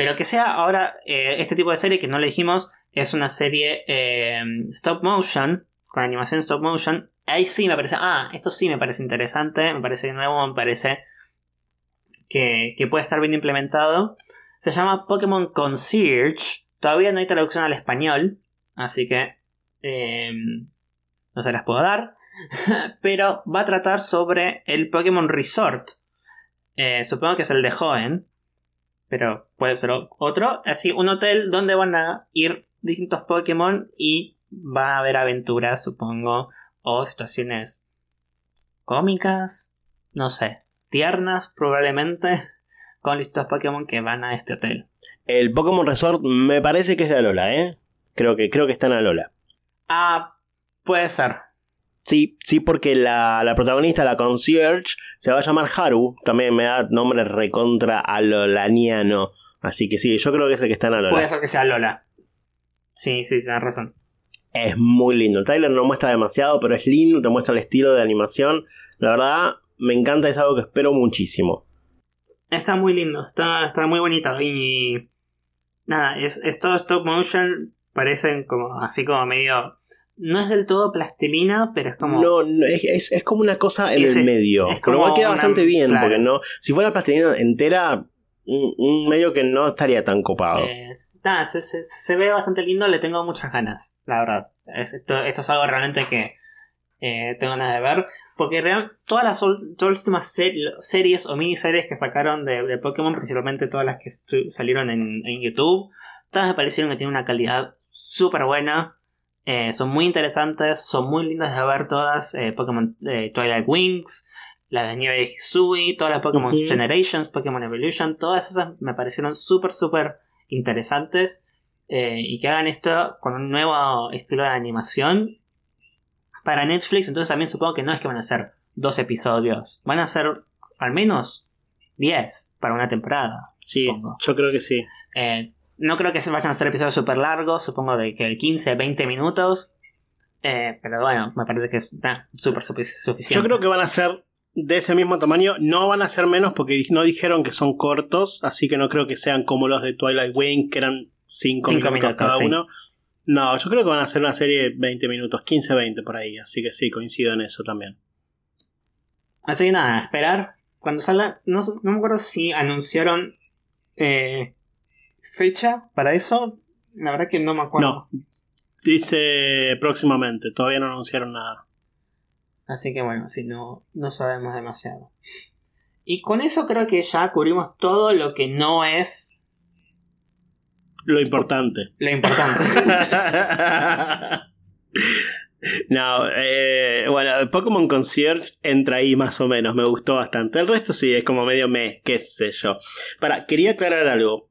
Pero que sea ahora eh, este tipo de serie que no le dijimos es una serie eh, stop motion, con animación stop motion. Ahí sí me parece, ah, esto sí me parece interesante, me parece nuevo, me parece que, que puede estar bien implementado. Se llama Pokémon Concierge. Todavía no hay traducción al español, así que eh, no se las puedo dar. Pero va a tratar sobre el Pokémon Resort. Supongo que es el de Joven, pero puede ser otro. Así, un hotel donde van a ir distintos Pokémon y va a haber aventuras, supongo, o situaciones cómicas, no sé, tiernas probablemente, con distintos Pokémon que van a este hotel. El Pokémon Resort me parece que es de Alola, ¿eh? Creo que, creo que está en Alola. Ah, puede ser. Sí, sí, porque la, la protagonista, la concierge, se va a llamar Haru. También me da nombre recontra alolaniano. Así que sí, yo creo que es el que está en Alola. Puede ser que sea Lola. Sí, sí, tienes razón. Es muy lindo. El trailer no muestra demasiado, pero es lindo, te muestra el estilo de animación. La verdad, me encanta, es algo que espero muchísimo. Está muy lindo, está, está muy bonito. Y nada, es, es todo stop motion. Parecen como así como medio. No es del todo plastilina, pero es como. No, no, es, es- es como una cosa en Es- el medio. es pero como igual queda una- bastante bien, claro. porque no. Si fuera plastilina entera, un, un medio que no estaría tan copado. Eh, nada, se, se- se ve bastante lindo, le tengo muchas ganas, la verdad. Es- esto, esto es algo realmente que eh, tengo ganas de ver. Porque real- todas, las, todas las últimas ser- series o miniseries que sacaron de, de Pokémon, principalmente todas las que salieron en, en YouTube, todas me parecieron que tienen una calidad súper buena. Eh, son muy interesantes, son muy lindas de ver todas. eh, Pokémon eh, Twilight Wings, la de Nieve de Hisui, todas las Pokémon. Generations, Pokémon Evolution, todas esas me parecieron súper, súper interesantes. y que hagan esto con un nuevo estilo de animación para Netflix. Entonces también supongo que no es que van a ser dos episodios, van a ser al menos 10 para una temporada. sí, supongo. yo creo que sí. Eh, no creo que se vayan a ser episodios súper largos, supongo de que 15, 20 minutos. Eh, pero bueno, me parece que es nah, súper sufi- suficiente. Yo creo que van a ser de ese mismo tamaño. No van a ser menos porque no dijeron que son cortos. Así que no creo que sean como los de Twilight Wing, que eran 5 Cinco minutos, minutos, cada sí. uno. No, yo creo que van a ser una serie de 20 minutos, 15-20 por ahí. Así que sí, coincido en eso también. Así que nada, esperar. Cuando salga, no, no me acuerdo si anunciaron eh, fecha para eso. La verdad que no me acuerdo. No, dice próximamente. Todavía no anunciaron nada. Así que bueno, si no, no sabemos demasiado. Y con eso creo que ya cubrimos todo lo que no es Lo importante. lo importante. no, eh, bueno, Pokémon Concierge entra ahí más o menos, me gustó bastante. El resto sí, es como medio me, qué sé yo. Para, quería aclarar algo.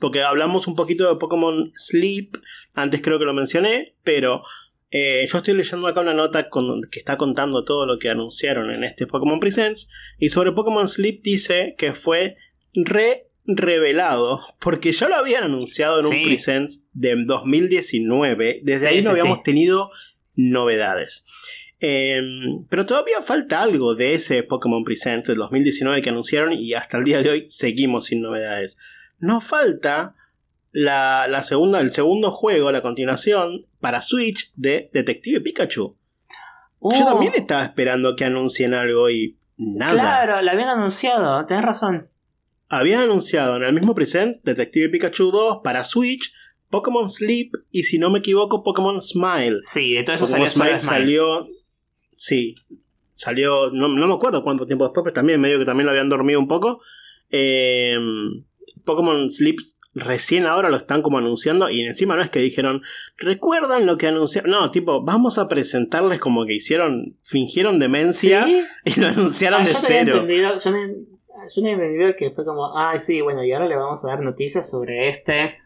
Porque hablamos un poquito de Pokémon Sleep, antes creo que lo mencioné, pero eh, yo estoy leyendo acá una nota con- que está contando todo lo que anunciaron en este Pokémon Presents. Y sobre Pokémon Sleep dice que fue re revelado, porque ya lo habían anunciado en Sí. un Presents de 2019, desde Sí, ahí no sí, habíamos tenido novedades. Eh, pero todavía falta algo de ese Pokémon Presents del 2019 que anunciaron y hasta el día de hoy seguimos sin novedades. Nos falta la, la segunda, el segundo juego, la continuación para Switch de Detective Pikachu. Yo Uh, también estaba esperando que anuncien algo y nada. Claro, la habían anunciado, tenés razón. Habían anunciado en el mismo present Detective Pikachu 2 para Switch, Pokémon Sleep y si no me equivoco Pokémon Smile. Sí, de todo eso Pokémon salió Smile. salió... Sí, salió... No, no me acuerdo cuánto tiempo después, pero también medio que también lo habían dormido un poco. Eh, Pokémon Sleep recién ahora lo están como anunciando y encima no es que dijeron, ¿recuerdan lo que anunciaron? No, tipo, vamos a presentarles como que hicieron, fingieron demencia ¿Sí? y lo anunciaron Ah, de yo cero. entendido, yo, ne- yo tenía entendido que fue como, ay, sí, bueno, y ahora le vamos a dar noticias sobre este.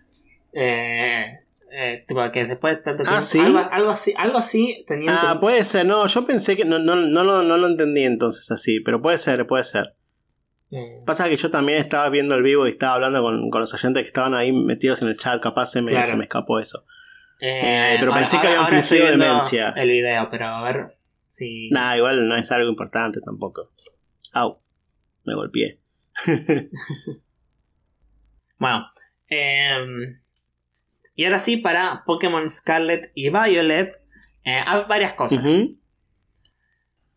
Eh, eh, tipo, que después de tanto Ah, tiempo. ¿sí? Algo, algo así, algo así tenía Ah, puede ser, no, yo pensé que no, no, no, lo- no lo entendí entonces así, pero puede ser, puede ser. Eh, Pasa que yo también estaba viendo el vivo y estaba hablando con, con los oyentes que estaban ahí metidos en el chat, capaz se me, Claro. se me escapó eso. eh, pero ahora- pensé que habían fingido demencia. El video, pero a ver si. Nah, igual no es algo importante tampoco. Au, me golpeé. Bueno, em, y ahora sí, para Pokémon Scarlet y Violet, eh, hay varias cosas.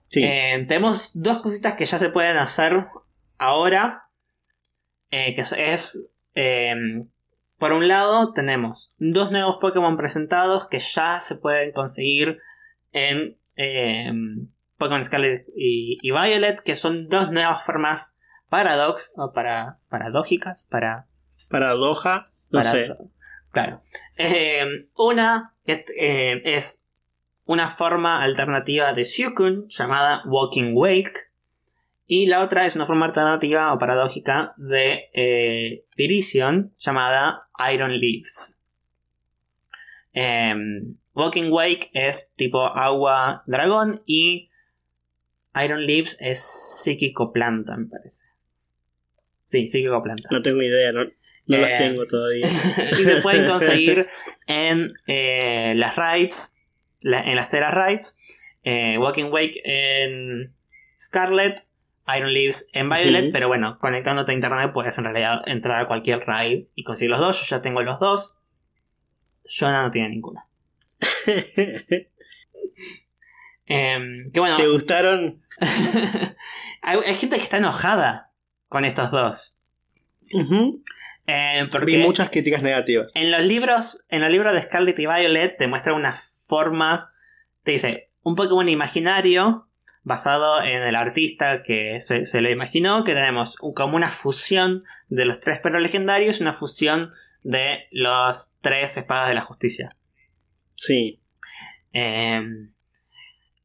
Sí, Eh, tenemos dos cositas que ya se pueden hacer ahora. eh, que es, em, por un lado, tenemos dos nuevos Pokémon presentados que ya se pueden conseguir en em, Pokémon Scarlet y, y Violet, que son dos nuevas formas paradox o para, paradójicas, para para Doha, no para- sé. Claro. Eh, una es, eh, es una forma alternativa de Suicune llamada Walking Wake. Y la otra es una forma alternativa o paradójica de eh, Virizion llamada Iron Leaves. Em, Walking Wake es tipo agua dragón y Iron Leaves es psíquico planta, me parece. Sí, psíquico planta. No tengo idea, no, no Eh, las tengo todavía. y se pueden conseguir en eh, las raids, la- en las Terra Raids, eh, Walking Wake en Scarlet, Iron Leaves en Violet, pero bueno, conectándote a internet puedes en realidad entrar a cualquier raid y conseguir los dos. Yo ya tengo los dos. Jonah no tiene ninguna. Em, que bueno, ¿Te gustaron? hay, hay gente que está enojada con estos dos. Ujú. Eh, Vi porque muchas críticas negativas. En los libros, en el libro de Scarlet y Violet te muestra unas formas, te dice, un Pokémon imaginario basado en el artista que se, se lo imaginó, que tenemos como una fusión de los tres perros legendarios y una fusión de los tres espadas de la justicia. Sí, Eh,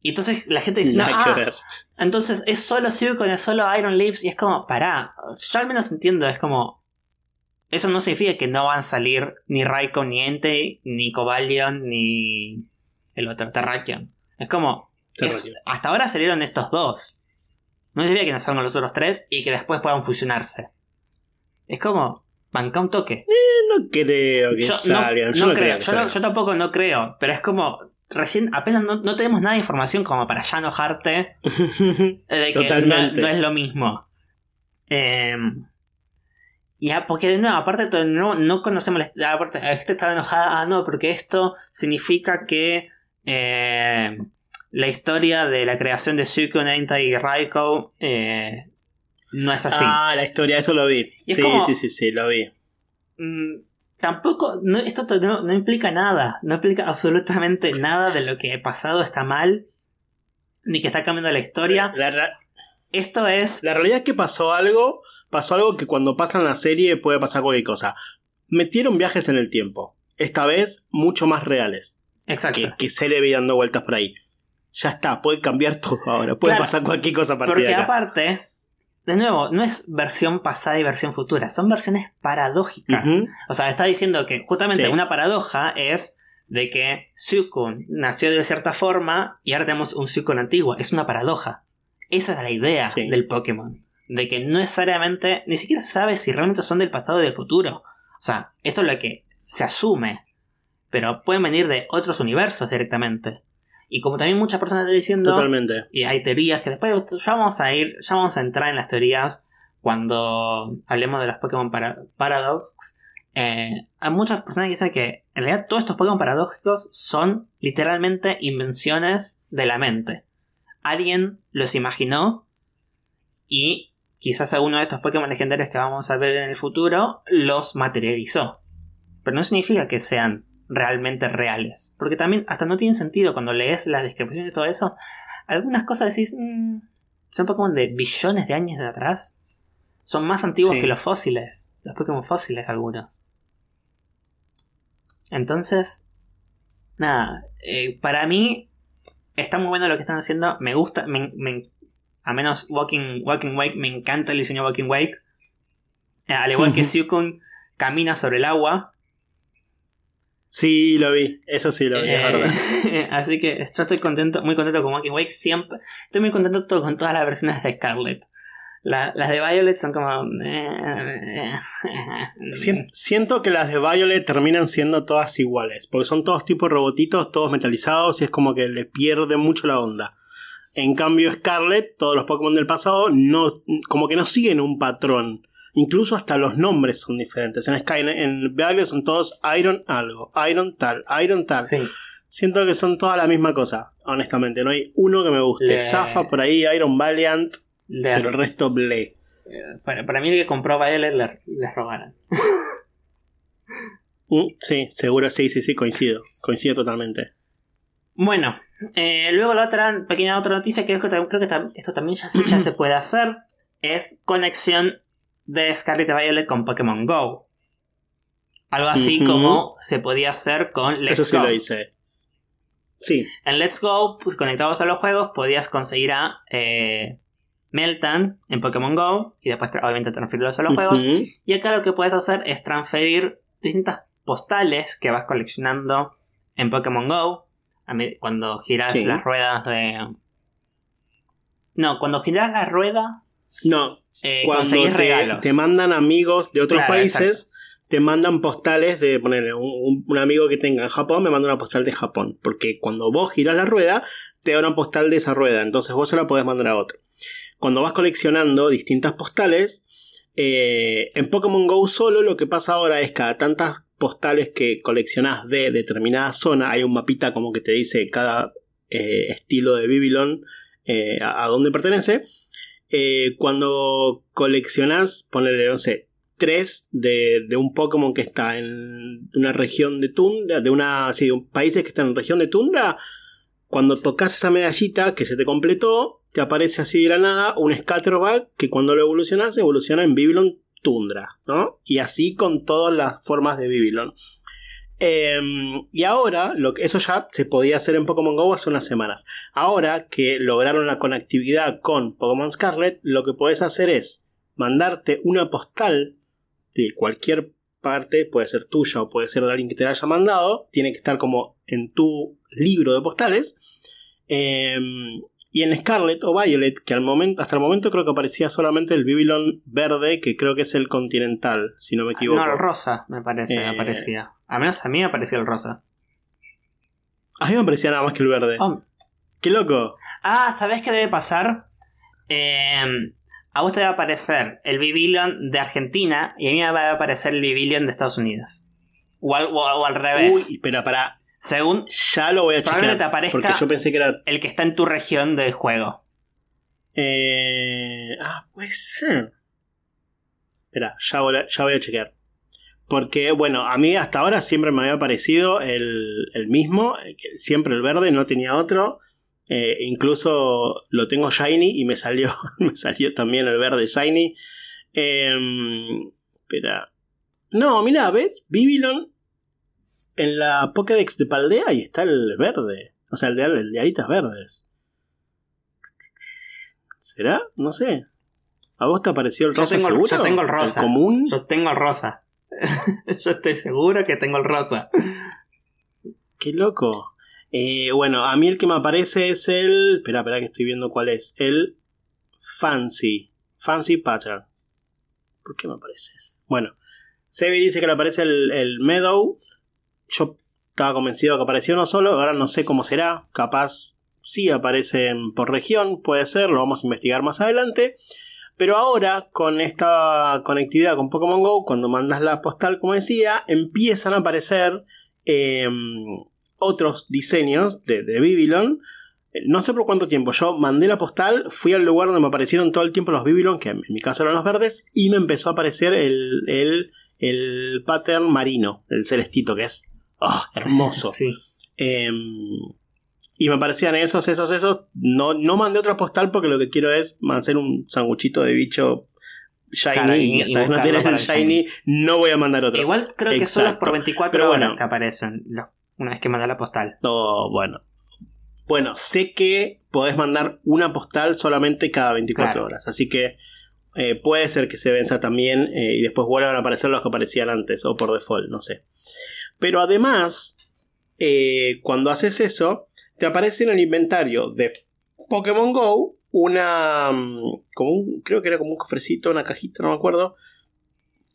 y entonces la gente dice, no, ah, entonces es solo Suicune, es solo Iron Leaves, y es como, pará, yo al menos entiendo, es como, eso no significa que no van a salir ni Raikou, ni Entei, ni Cobalion, ni el otro, Terrakion. Es como, es- hasta ahora salieron estos dos. No significa que no salgan los otros tres y que después puedan fusionarse. Es como, banca un toque. No creo que Yo salgan. no Yo no creo, que yo, no- salgan. yo tampoco no creo, pero es como, recién apenas no, no tenemos nada de información como para ya enojarte de que no, es lo mismo. Eh, ya, porque de nuevo, aparte de nuevo, no conocemos historia. Aparte, gente estaba enojada. Ah, no, porque esto significa que eh, la historia de la creación de Entei y Raikou eh, no es así. Ah, la historia, eso lo vi. Sí, como- sí, sí, sí, lo vi. Mm, tampoco, no, esto to- no, no implica nada, no implica absolutamente nada de lo que ha pasado está mal, ni que está cambiando la historia. La, Esto es... la realidad es que pasó algo, pasó algo que cuando pasa en la serie puede pasar cualquier cosa. Metieron viajes en el tiempo. Esta vez mucho más reales. Exacto. Que, que se le vi dando vueltas por ahí. Ya está, puede cambiar todo ahora. Puede Claro, pasar cualquier cosa a partir Porque de acá. aparte, de nuevo, no es versión pasada y versión futura, son versiones paradójicas. O sea, está diciendo que justamente Sí. una paradoja es de que Suicune nació de cierta forma y ahora tenemos un Suicune antiguo. Es una paradoja. Esa es la idea Sí. del Pokémon. de que no necesariamente, ni siquiera se sabe si realmente son del pasado o del futuro. O sea, esto es lo que se asume, pero pueden venir de otros universos directamente. Y como también muchas personas están diciendo, Totalmente. y hay teorías que después ya vamos a ir, ya vamos a entrar en las teorías cuando hablemos de los Pokémon para- Paradox. Eh, hay muchas personas que dicen que en realidad todos estos Pokémon paradójicos son literalmente invenciones de la mente. Alguien los imaginó y quizás alguno de estos Pokémon legendarios que vamos a ver en el futuro los materializó. Pero no significa que sean realmente reales. Porque también hasta no tiene sentido cuando lees las descripciones y todo eso. Algunas cosas decís, "Mm, son Pokémon de billones de años de atrás. Son más antiguos Sí. que los fósiles. Los Pokémon fósiles algunos. Entonces, nada, eh, para mí está muy bueno lo que están haciendo. Me gusta, me, me- a menos Walking, Walking Wake, me encanta el diseño de Walking Wake. Eh, al igual que. Suicune camina sobre el agua. Sí, lo vi. Eso sí lo vi, es Eh, verdad. así que yo estoy contento, muy contento con Walking Wake. Siempre estoy muy contento to- con todas las versiones de Scarlet. La- las de Violet son como. eh, Sien- Siento que las de Violet terminan siendo todas iguales, porque son todos tipos robotitos, todos metalizados, y es como que le pierde mucho la onda. En cambio, Scarlet, todos los Pokémon del pasado, no, como que no siguen un patrón. Incluso hasta los nombres son diferentes. En Sky, en Violet son todos Iron algo, Iron tal, Iron tal. sí. Siento que son todas la misma cosa, honestamente. No hay uno que me guste. Le- Zafa por ahí, Iron Valiant, Le- pero el resto ble. eh, para, para mí, el que compró Violet le- les robaron. Sí, seguro, sí, sí, sí, coincido. Coincido totalmente. Bueno, eh, luego la otra pequeña otra noticia que creo que, creo que tam- esto también ya, se- ya se puede hacer es conexión de Scarlet Violet con Pokémon Go. Algo así como se podía hacer con Let's Eso sí Go. lo hice. Sí, En Let's Go, pues, conectados a los juegos, podías conseguir a eh, Meltan en Pokémon Go y después obviamente transferirlos a los juegos. Y acá lo que puedes hacer es transferir distintas postales que vas coleccionando en Pokémon Go. Cuando giras Sí. las ruedas de. No, cuando giras la rueda, No, eh, cuando conseguís te, regalos. te mandan amigos de otros Claro, países, te mandan postales de ponerle un, un- un amigo que tenga en Japón, me manda una postal de Japón. Porque cuando vos girás la rueda, te da una postal de esa rueda. Entonces vos se la podés mandar a otro. Cuando vas coleccionando distintas postales, eh, en Pokémon Go solo lo que pasa ahora es cada tantas postales que coleccionás de determinada zona, hay un mapita como que te dice cada eh, estilo de Babylon eh, a, a dónde pertenece. Eh, cuando coleccionás, ponerle, no sé, tres de, un Pokémon que está en una región de tundra, de una, sí, de un país que está en región de tundra, cuando tocas esa medallita que se te completó, te aparece así de la nada un Scatterbug que cuando lo evolucionas evoluciona en Babylon Tundra, ¿no? Y así con todas las formas de Babylon. Em, y ahora, lo que, eso ya se podía hacer en Pokémon Go hace unas semanas. Ahora que lograron la conectividad con Pokémon Scarlet, lo que puedes hacer es mandarte una postal de cualquier parte, puede ser tuya o puede ser de alguien que te la haya mandado, tiene que estar como en tu libro de postales. Em, y en Scarlet o Violet, que al momento, hasta el momento creo que aparecía solamente el Babylon verde, que creo que es el continental, si no me equivoco. No, el rosa, me parece, Eh, aparecía. Al menos a mí me parecía el rosa. A mí me parecía nada más que el verde. Oh, ¡Qué loco! Ah, ¿sabés qué debe pasar? Eh, a vos te va a aparecer el Bibilion de Argentina y a mí me va a aparecer el Bibilion de Estados Unidos. O al, o- o al revés. Uy, espera, para. Según Ya lo voy a Probablemente checar. te aparezca- Porque yo pensé que era. el que está en tu región de juego. Eh, ah, puede ser. Espera, ya voy, a, ya voy a chequear. Porque, bueno, a mí hasta ahora siempre me había parecido el, el mismo. eh, Siempre el verde, no tenía otro. Eh, incluso lo tengo shiny y me salió, me salió también el verde shiny. Em, espera. No, mira, ¿ves? Babylon en la Pokédex de Paldea y está el verde. O sea, el de, el de aritas verdes. ¿Será? No sé. ¿A vos te apareció el Yo rosa tengo el- seguro? yo tengo el rosa. común? Yo tengo el rosa. Yo estoy seguro que tengo el rosa. Qué loco. Eh, bueno, a mí el que me aparece es el... Espera, espera que estoy viendo cuál es. El Fancy. Fancy Pattern. ¿Por qué me aparece eso? Bueno, Sebi dice que le aparece el, el Meadow. Yo estaba convencido que apareció uno solo. Ahora no sé cómo será. Capaz sí aparecen por región. Puede ser. Lo vamos a investigar más adelante. Pero ahora, con esta conectividad con Pokémon Go, cuando mandas la postal, como decía, empiezan a aparecer em, otros diseños de, de Babylon. No sé por cuánto tiempo. Yo mandé la postal, fui al lugar donde me aparecieron todo el tiempo los Babylon, que en mi caso eran los verdes, y me empezó a aparecer el, el, el pattern marino, el celestito, que es ah, hermoso. Sí. Em, y me parecían esos, esos, esos. No, no mandé otra postal porque lo que quiero es hacer un sanguchito de bicho shiny. Claro, y- hasta no tienes el shiny, shiny. no voy a mandar otro. Igual creo que es Exacto. por 24 Pero horas bueno. que aparecen los- una vez que manda la postal. No, bueno. Bueno, sé que podés mandar una postal solamente cada 24 Claro. horas. Así que eh, puede ser que se venza también eh, y después vuelvan a aparecer los que aparecían antes o por default, no sé. Pero además, eh, cuando haces eso, te aparece en el inventario de Pokémon Go una. mm, Como creo que era como un cofrecito, una cajita, no me acuerdo.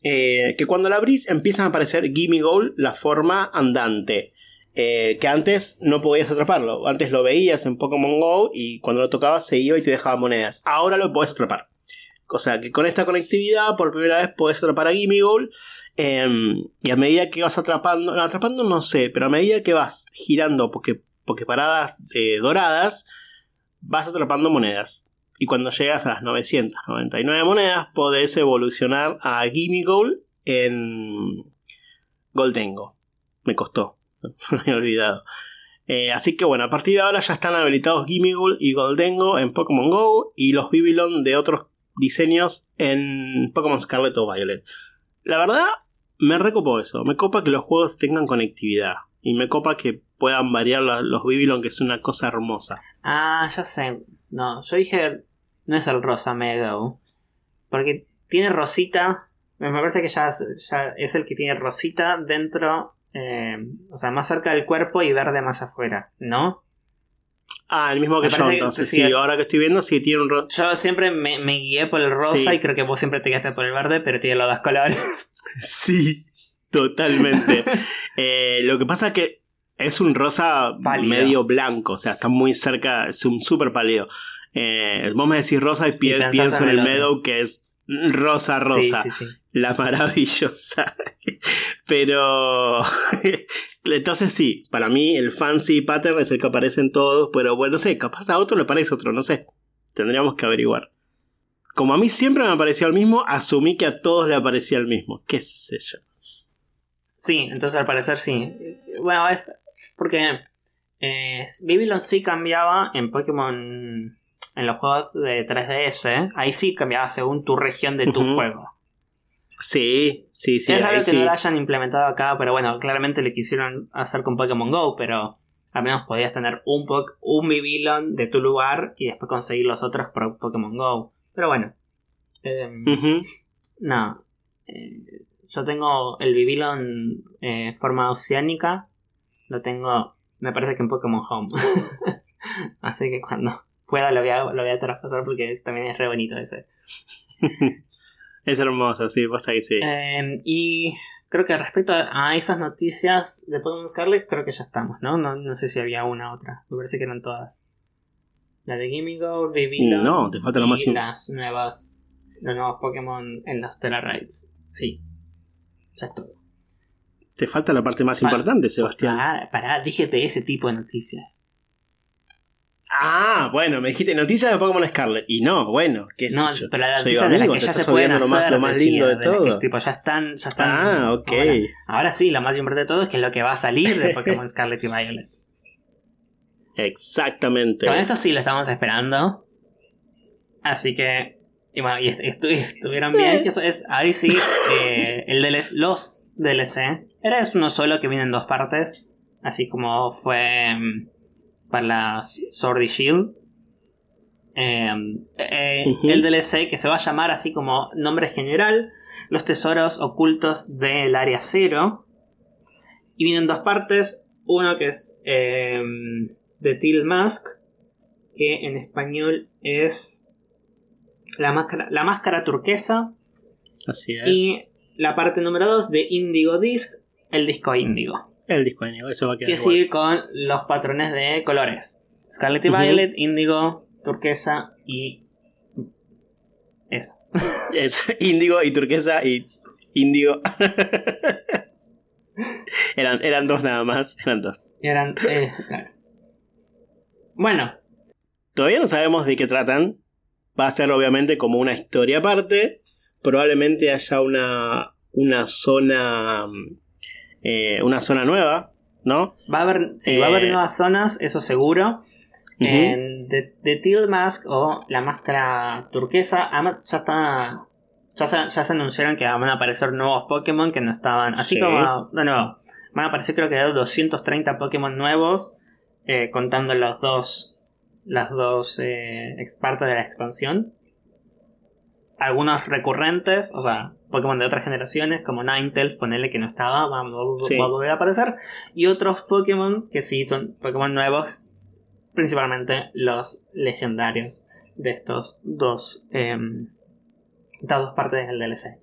eh, que cuando la abrís empiezan a aparecer Gimme Goal, la forma andante. eh, que antes no podías atraparlo. Antes lo veías en Pokémon Go y cuando lo tocabas se iba y te dejaba monedas. Ahora lo podés atrapar. O sea que con esta conectividad por primera vez podés atrapar a Gimme em, y a medida que vas atrapando, no, atrapando no sé, pero a medida que vas girando porque, porque paradas eh, doradas, vas atrapando monedas. Y cuando llegas a las 999 monedas, podés evolucionar a Gimme en Goldengo. Me costó, me había olvidado. Eh, así que bueno, a partir de ahora ya están habilitados Gimme Goal y Goldengo en Pokémon Go y los Babylon de otros diseños en Pokémon Scarlet o Violet. La verdad, me recopó eso. Me copa que los juegos tengan conectividad. Y me copa que puedan variar los Babylon, que es una cosa hermosa. Ah, ya sé. No, yo dije. No es el Rosa Meadow. Porque tiene rosita. Me parece que ya es el que tiene rosita dentro. eh, o sea, más cerca del cuerpo y verde más afuera, ¿no? Ah, el mismo que parece que entonces. sí, Sí, ahora que estoy viendo, sí tiene un... ro- Yo siempre me, me guié por el rosa Sí. y creo que vos siempre te guiaste por el verde, pero tiene los dos colores. Sí, totalmente. Eh, lo que pasa es que es un rosa Pálido. medio blanco, o sea, está muy cerca, es un súper pálido. Eh, vos me decís rosa y, pienso en el el. Meadow, que es rosa, rosa. Sí, sí, sí. La maravillosa. Pero. Entonces sí, para mí el fancy pattern es el que aparece en todos, pero bueno, no sé, capaz a otro le parece otro, no sé. Tendríamos que averiguar. Como a mí siempre me apareció el mismo, asumí que a todos le aparecía el mismo. ¿Qué sé yo? Sí, entonces al parecer sí. Bueno, es porque eh, Babylon sí cambiaba en Pokémon, en los juegos de 3DS, ahí sí cambiaba según tu región de tu juego. Sí, sí, sí. es raro que sí. no lo hayan implementado acá, pero bueno, claramente lo quisieron hacer con Pokémon Go, pero al menos podías tener un, po un Babylon de tu lugar y después conseguir los otros por Pokémon Go. Pero bueno. em, Ujú. no. Eh, yo tengo el Babylon eh, forma oceánica. Lo tengo, me parece que en Pokémon Home. Así que cuando pueda lo voy a, lo voy a traspasar porque también es re bonito ese. Es hermoso, sí, basta que sí. Eh, y creo que respecto a, esas noticias de Pokémon Scarlet, creo que ya estamos, ¿no? ¿no? No sé si había una otra. Me parece que eran todas. La de Gimigo, Babylon. No, te falta la y más im- las nuevas. Los nuevos Pokémon en los Terra Raids. Sí. Ya es todo. Te falta la parte más importante, Sebastián. Pará, pará, dije de ese tipo de noticias. Ah, bueno, me dijiste noticias de Pokémon Scarlet. Y no, bueno, qué sé No, yo. pero las noticias de las que ya se pueden olvidando lo más- hacer. lo más lindo de que, todo. tipo, ya están, ya están. Ah, ok. Ahora, ahora sí, lo más importante de todo es que es lo que va a salir de Pokémon Scarlet y Violet. Exactamente. Con esto sí lo estamos esperando. Así que. Y bueno, y est- estu- estuvieron bien. Que eso es. Ahora sí, eh, el DLC los DLC. Era es uno solo que viene en dos partes. Así como fue mm, para la Sword y Shield. Eh, eh, Ujú. El DLC que se va a llamar así como nombre general. Los tesoros ocultos del área cero. Y vienen dos partes. Uno que es eh, de Till Mask. Que en español es. la máscara, la máscara turquesa Así es. y la parte número 2 de Indigo Disc, el disco índigo. El disco de eso va a quedar Que igual. sigue con los patrones de colores. Scarlet y. Violet, índigo, turquesa y... Eso. Es índigo y turquesa y índigo. eran, eran dos nada más, eran dos. Eran... eh, claro. Bueno, Todavía no sabemos de qué tratan. Va a ser obviamente como una historia aparte. Probablemente haya una, una zona. Eh, una zona nueva, ¿no? va a haber, sí, va a haber Eh. nuevas zonas, eso seguro. Ujú. En The, The Teal Mask o la máscara turquesa, ya está. Ya se, ya se anunciaron que van a aparecer nuevos Pokémon que no estaban. Así Sí. como. De nuevo, van a aparecer creo que 230 Pokémon nuevos. eh, contando los dos. Las dos eh, partes de la expansión. Algunos recurrentes, o sea, Pokémon de otras generaciones, como Ninetales, ponele que no estaba, va, va- Sí. va a volver a aparecer. Y otros Pokémon que sí son Pokémon nuevos, principalmente los legendarios de estos dos, em, estas dos partes del DLC.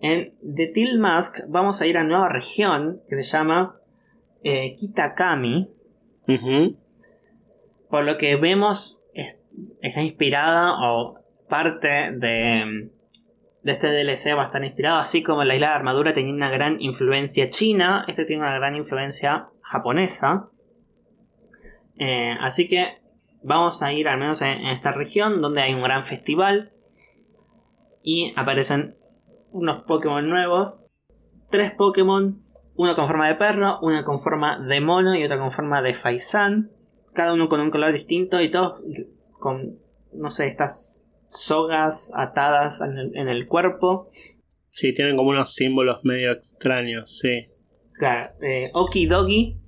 En The Teal Mask vamos a ir a una nueva región que se llama eh, Kitakami. Por lo que vemos es- está inspirada o parte de, de este DLC va a estar inspirado, así como la isla de armadura tenía una gran influencia china, este tiene una gran influencia japonesa. Eh, así que vamos a ir al menos en, en esta región donde hay un gran festival y aparecen unos Pokémon nuevos, tres Pokémon, uno con forma de perro, uno con forma de mono y otro con forma de faisán, cada uno con un color distinto y todos con, no sé, estas sogas atadas en el, en el cuerpo. Sí, tienen como unos símbolos medio extraños, sí. Claro, eh, Okidogi,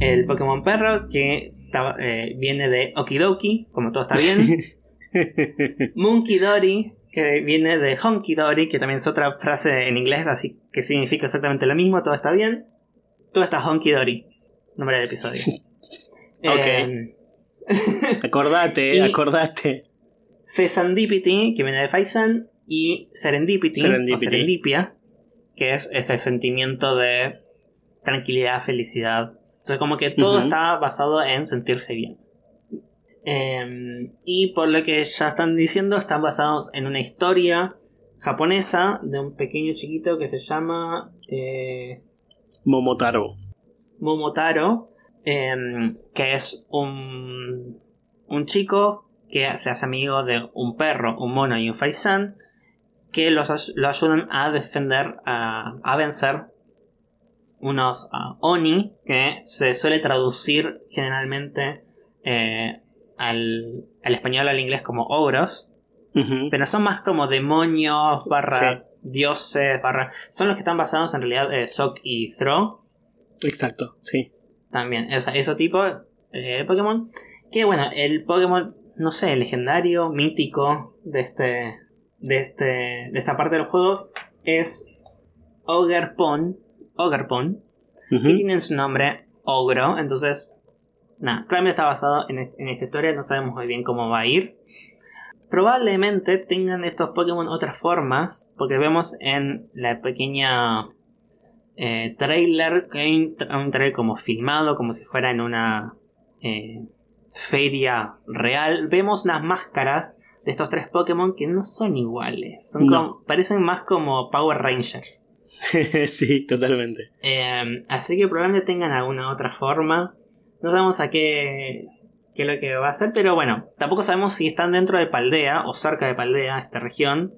el Pokémon perro que eh, viene de Okidoki, como todo está bien. Monkey Dory, que viene de Honky Dory, que también es otra frase en inglés, así que significa exactamente lo mismo, todo está bien. Todo está Honky Dory, nombre del episodio. Ok. Eh, acordate, Y- acordate. Fesandipity, que viene de Faisan, y Serendipity, Serendipity. o Serendipia, que es ese sentimiento de tranquilidad, felicidad. Entonces, como que todo está basado en sentirse bien. Eh, y por lo que ya están diciendo, están basados en una historia japonesa de un pequeño chiquito que se llama eh, Momotaro. Momotaro, em, que es un, un chico que se hace amigo de un perro, un mono y un faisán, que los, lo ayudan a defender, a, a vencer unos ah, Oni, que se suele traducir generalmente eh, al, al español o al inglés como ogros, pero son más como demonios, barra dioses, barra... Son los que están basados en realidad en Sok y Throw, Exacto, sí. también, o sea, ese tipo eh, de Pokémon. Que bueno, el Pokémon, no sé, legendario, mítico de este. de este. de esta parte de los juegos es Ogerpon. Ogerpon. Ujú. Que tiene en su nombre Ogro. Entonces. Nada, claramente está basado en, est- en esta historia. No sabemos muy bien cómo va a ir. Probablemente tengan estos Pokémon otras formas. Porque vemos en la pequeña eh, trailer, que hay un trailer como filmado, como si fuera en una eh, feria real. Vemos unas máscaras de estos tres Pokémon que no son iguales. Son No. como- parecen más como Power Rangers. sí, totalmente. Eh, así que probablemente tengan alguna otra forma. No sabemos a qué, qué es lo que va a hacer, pero bueno, tampoco sabemos si están dentro de Paldea o cerca de Paldea, esta región.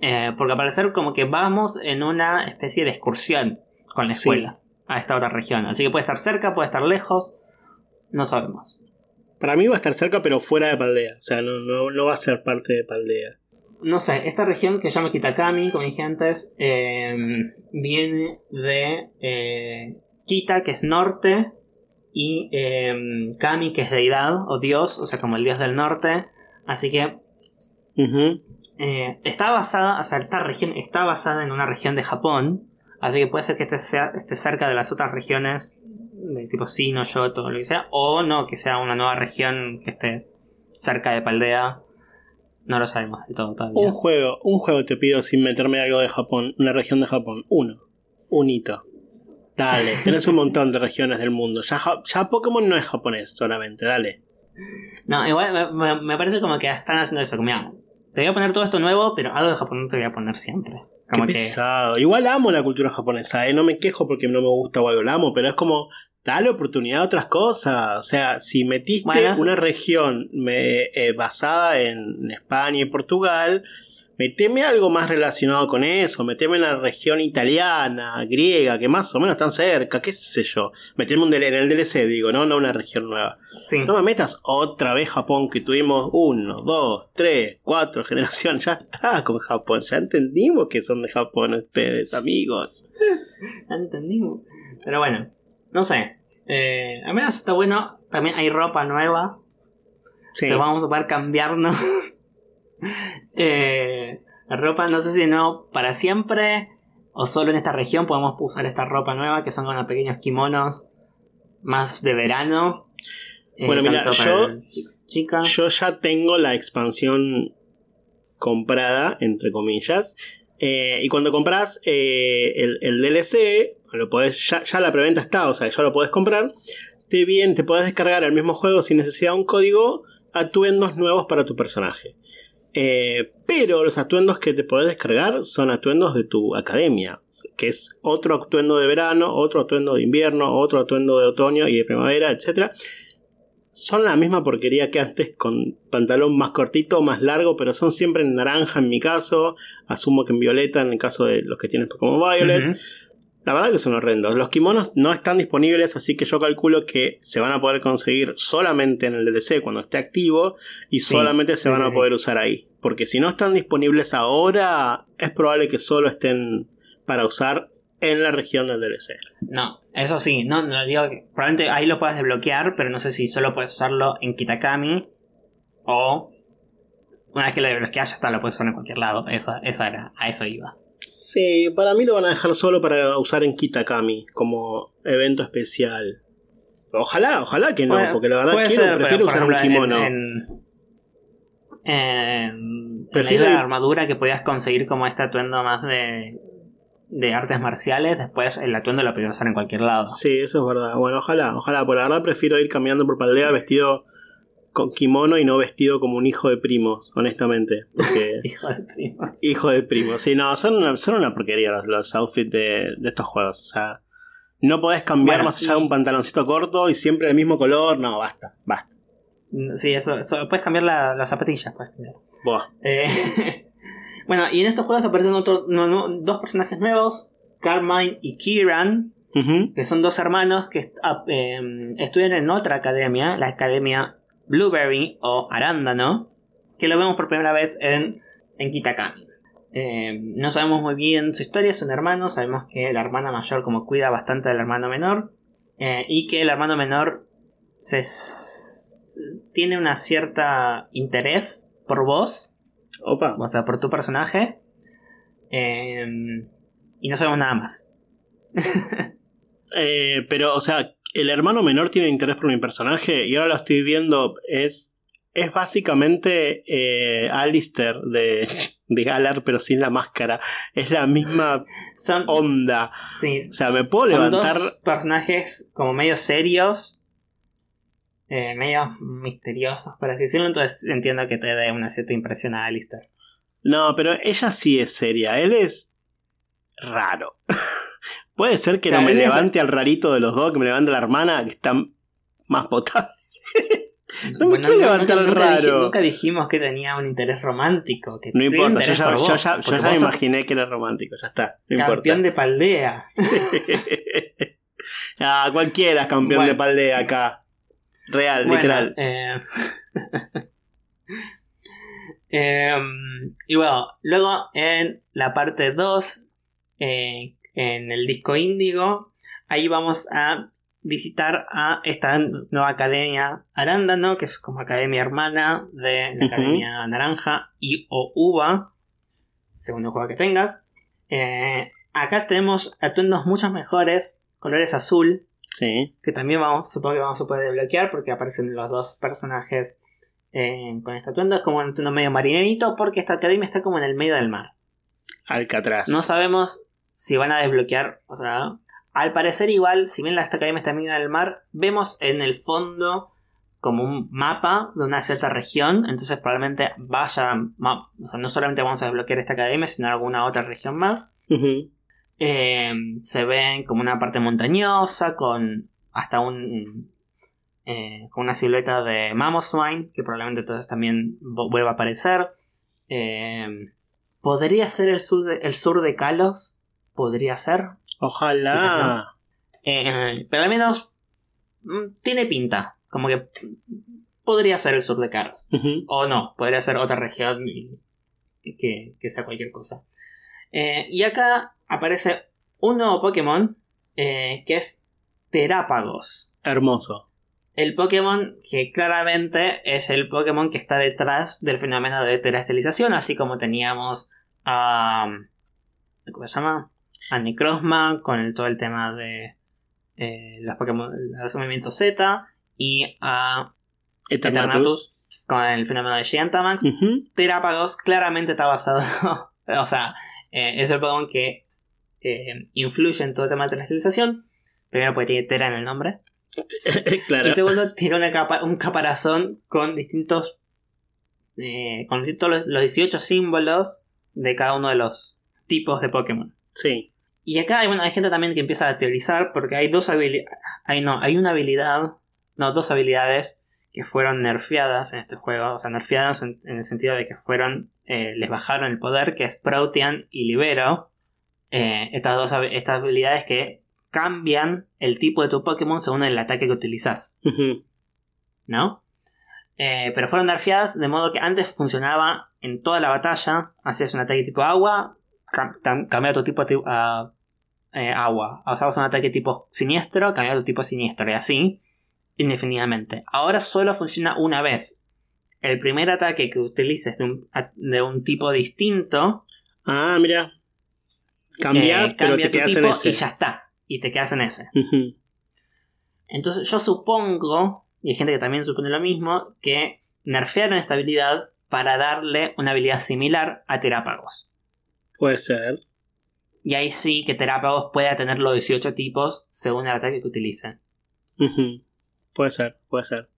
Eh, porque al parecer como que vamos en una especie de excursión con la Sí. escuela a esta otra región. Así que puede estar cerca, puede estar lejos. No sabemos. Para mí va a estar cerca, pero fuera de Paldea. O sea, no, no, no va a ser parte de Paldea. No sé, esta región que se llama Kitakami, como dije antes, eh, viene de eh, Kita, que es norte, y eh, Kami, que es deidad o dios, o sea, como el dios del norte. Así que eh, está basada, o sea, esta región está basada en una región de Japón, así que puede ser que este sea, esté cerca de las otras regiones de tipo Sino, Yoto, lo que sea, o no, que sea una nueva región que esté cerca de Paldea. No lo sabemos de todo Un todavía. juego, un juego te pido sin meterme algo de Japón, una región de Japón. Uno. Un hito. Dale, tenés un montón de regiones del mundo. Ya, Pokémon no es japonés solamente, dale. No, igual me, parece como que están haciendo eso. Como, mira, te voy a poner todo esto nuevo, pero algo de Japón no te voy a poner siempre. Como Qué que. pesado. Igual amo la cultura japonesa, ¿eh? no me quejo porque no me gusta o algo, la amo, pero es como, dale oportunidad a otras cosas. O sea, si metiste Bueno, una región me- eh, basada en España y Portugal, meteme algo más relacionado con eso, meteme en la región italiana, griega, que más o menos están cerca, qué sé yo. Meteme un en el DLC, digo, ¿no? No una región nueva. Sí. No me metas otra vez Japón que tuvimos uno, dos, tres, cuatro generaciones. Ya está con Japón. Ya entendimos que son de Japón ustedes, amigos. Entendimos. Pero bueno, no sé. Eh, al menos está bueno. También hay ropa nueva. Sí. Entonces vamos a poder cambiarnos. Eh, la ropa, no sé si no para siempre. O solo en esta región podemos usar esta ropa nueva. Que son unos pequeños kimonos. Más de verano. Eh, Bueno, mira, yo- chica. Yo ya tengo la expansión comprada, entre comillas. Eh, y cuando compras eh, el, el DLC, lo ya, la preventa está, o sea, ya lo podés comprar. Te bien, te podés descargar el mismo juego sin necesidad de un código, atuendos nuevos para tu personaje. Eh, pero los atuendos que te podés descargar son atuendos de tu academia, que es otro atuendo de verano, otro atuendo de invierno, otro atuendo de otoño y de primavera, etc. Son la misma porquería que antes, con pantalón más cortito, más largo, pero son siempre en naranja en mi caso, asumo que en violeta en el caso de los que tienen Pokémon Violet. La verdad que son horrendos. Los kimonos no están disponibles, así que yo calculo que se van a poder conseguir solamente en el DLC cuando esté activo y Sí, solamente se sí, van a sí. poder usar ahí. Porque si no están disponibles ahora, es probable que solo estén para usar en la región del DLC. No, eso sí, no, no digo que probablemente ahí lo puedas desbloquear, pero no sé si solo puedes usarlo en Kitakami o una vez que lo desbloqueas ya está, lo puedes usar en cualquier lado. Eso, eso era, a eso iba. Sí, para mí lo van a dejar solo para usar en Kitakami como evento especial. Ojalá, ojalá que no, porque la verdad quiero, ser, prefiero usar un ejemplo, en- kimono. En, en, en Prefiero la ir- armadura que podías conseguir como este atuendo más de, de artes marciales, después el atuendo lo podías usar en cualquier lado. Sí, eso es verdad. Bueno, ojalá, ojalá. Por la verdad prefiero ir caminando por Paldea vestido con kimono y no vestido como un hijo de primos, honestamente. Porque Hijo de primos. hijo de primos. Sí, no, son una, son una porquería los, los outfits de, de estos juegos. O sea, no podés cambiar Bueno, más allá de un pantaloncito corto y siempre el mismo color. No, basta, basta. Sí, eso, eso puedes cambiar la- las zapatillas. Puedes cambiar. Eh, bueno, y en estos juegos aparecen otro- no- no- dos personajes nuevos, Carmine y Kieran, que son dos hermanos que est- ah, eh, estudian en otra academia, la academia Blueberry o Arándano, que lo vemos por primera vez en, en Kitakami. Eh, no sabemos muy bien su historia, son hermanos, sabemos que la hermana mayor como cuida bastante del hermano menor, eh, y que el hermano menor se, se- tiene una cierta interés por vos, Opa. o sea, por tu personaje, eh, y no sabemos nada más. Pero, o sea, el hermano menor tiene interés por mi personaje y ahora lo estoy viendo. Es, es básicamente eh, Alistair de, de Galar, pero sin la máscara. Es la misma Son, onda. sí, O sea, me puedo son levantar. dos personajes como medio serios, eh, medio misteriosos, por así decirlo, entonces entiendo que te dé una cierta impresión a Alistair. No, pero ella sí es seria. Él es raro. Puede ser que no me levante al rarito de los dos, que me levante la hermana, que está más potable. No me quiero levantar nunca, raro. dij- nunca dijimos que tenía un interés romántico. Que No importa, yo ya, yo vos, ya, yo porque ya vos sos imaginé que era romántico, ya está. No campeón importa. de paldea. ah, cualquiera es campeón Bueno. de paldea acá. Real, Bueno, literal. eh, em, y bueno, luego en la parte 2, eh, en el disco índigo, ahí vamos a visitar a esta nueva academia Arándano, que es como academia hermana de la academia Naranja y o Uva, según el juego que tengas. Eh, acá tenemos atuendos mucho mejores, colores azul, Sí. que también vamos, supongo que vamos a poder desbloquear porque aparecen los dos personajes eh, con este atuendo. Es como un atuendo medio marinerito porque esta academia está como en el medio del mar. Alcatraz. No sabemos si van a desbloquear, o sea, al parecer igual, si bien esta academia está en del mar, vemos en el fondo como un mapa de una cierta región, entonces probablemente vaya, o sea, no solamente vamos a desbloquear esta academia, sino alguna otra región más. Eh, se ven como una parte montañosa con hasta un eh, con una silueta de Mamoswine que probablemente entonces también vuelva a aparecer Eh, podría ser el sur de, el sur de Kalos podría ser Ojalá. No. Eh, pero al menos mm, tiene pinta como que podría ser el sur de Ujú. o no, podría ser otra región que, que sea cualquier cosa. Eh, y acá aparece un nuevo Pokémon eh, que es Terápagos. Hermoso. El Pokémon que claramente es el Pokémon que está detrás del fenómeno de terastelización, así como teníamos a. ¿Cómo se llama? A Necrozma con el- todo el tema de eh, los Pokémon, los movimientos Z, y a Eternatus. Eternatus con el fenómeno de Gigantamax. Ujú. Terápagos claramente está basado. o sea, eh, es el Pokémon que eh, influye en todo el tema de terastelización. Primero porque tiene Tera en el nombre. claro. Y segundo, tiene una capa- un caparazón con distintos. eh, con todos los, los 18 símbolos de cada uno de los tipos de Pokémon. Sí. Y acá hay, bueno, hay gente también que empieza a teorizar porque hay dos habilidades. Hay, no, hay una habilidad. No, dos habilidades que fueron nerfeadas en este juego. O sea, nerfeadas en, en el sentido de que fueron. eh, les bajaron el poder, que es Protean y Libero. Eh, estas dos estas habilidades que cambian el tipo de tu Pokémon según el ataque que utilizas. ¿no? Eh, pero fueron nerfeadas de modo que antes funcionaba en toda la batalla. Hacías un ataque tipo agua, cam- tam- cambiaba tu tipo a, ti- a, eh, agua. Usabas un ataque tipo siniestro, cambiaba tu tipo siniestro y así indefinidamente. Ahora solo funciona una vez. El primer ataque que utilices de un, a- de un tipo distinto, Ah, mira. Cambias, eh, pero cambia te tu quedas tipo en ese. y ya está. Y te quedas en ese. Entonces yo supongo, y hay gente que también supone lo mismo, que nerfearon esta habilidad para darle una habilidad similar a Terápagos. Puede ser. Y ahí sí que Terápagos pueda tener los 18 tipos según el ataque que utilice. Ujú. Puede ser, puede ser.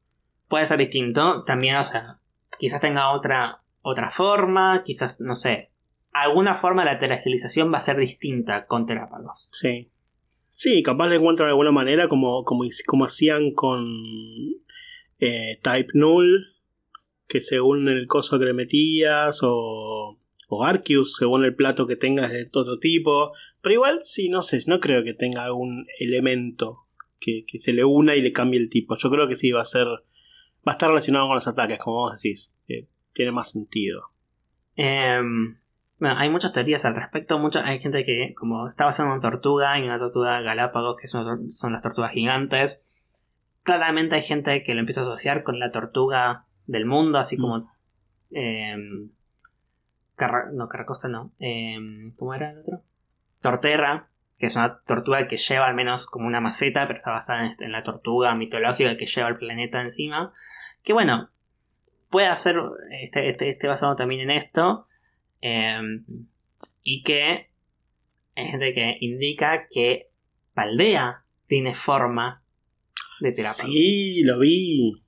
Puede ser distinto, también, o sea, quizás tenga otra, otra forma, quizás, no sé, alguna forma la terastilización va a ser distinta con Terápagos. Sí. Sí, capaz le encuentran alguna manera como, como, como hacían con eh, Type Null, que según el coso que le metías, o, o Arceus, según el plato que tengas de otro tipo. Pero igual, sí, no sé, no creo que tenga algún elemento que, que se le una y le cambie el tipo. Yo creo que sí va a ser. Va a estar relacionado con los ataques, como vos decís. Eh, tiene más sentido. Em, bueno, hay muchas teorías al respecto. Mucho, hay gente que, como está basada en una tortuga y una tortuga galápagos, que son, son las tortugas gigantes. Claramente hay gente que lo empieza a asociar con la tortuga del mundo, así como. em, Carra- no, Carracosta no. em, ¿Cómo era el otro? Torterra, que es una tortuga que lleva al menos como una maceta, pero está basada en, la tortuga mitológica que lleva el planeta encima. Que bueno, puede hacer este, este, este basado también en esto. eh, y que hay gente que indica que Paldea tiene forma de terapia. Sí, lo vi.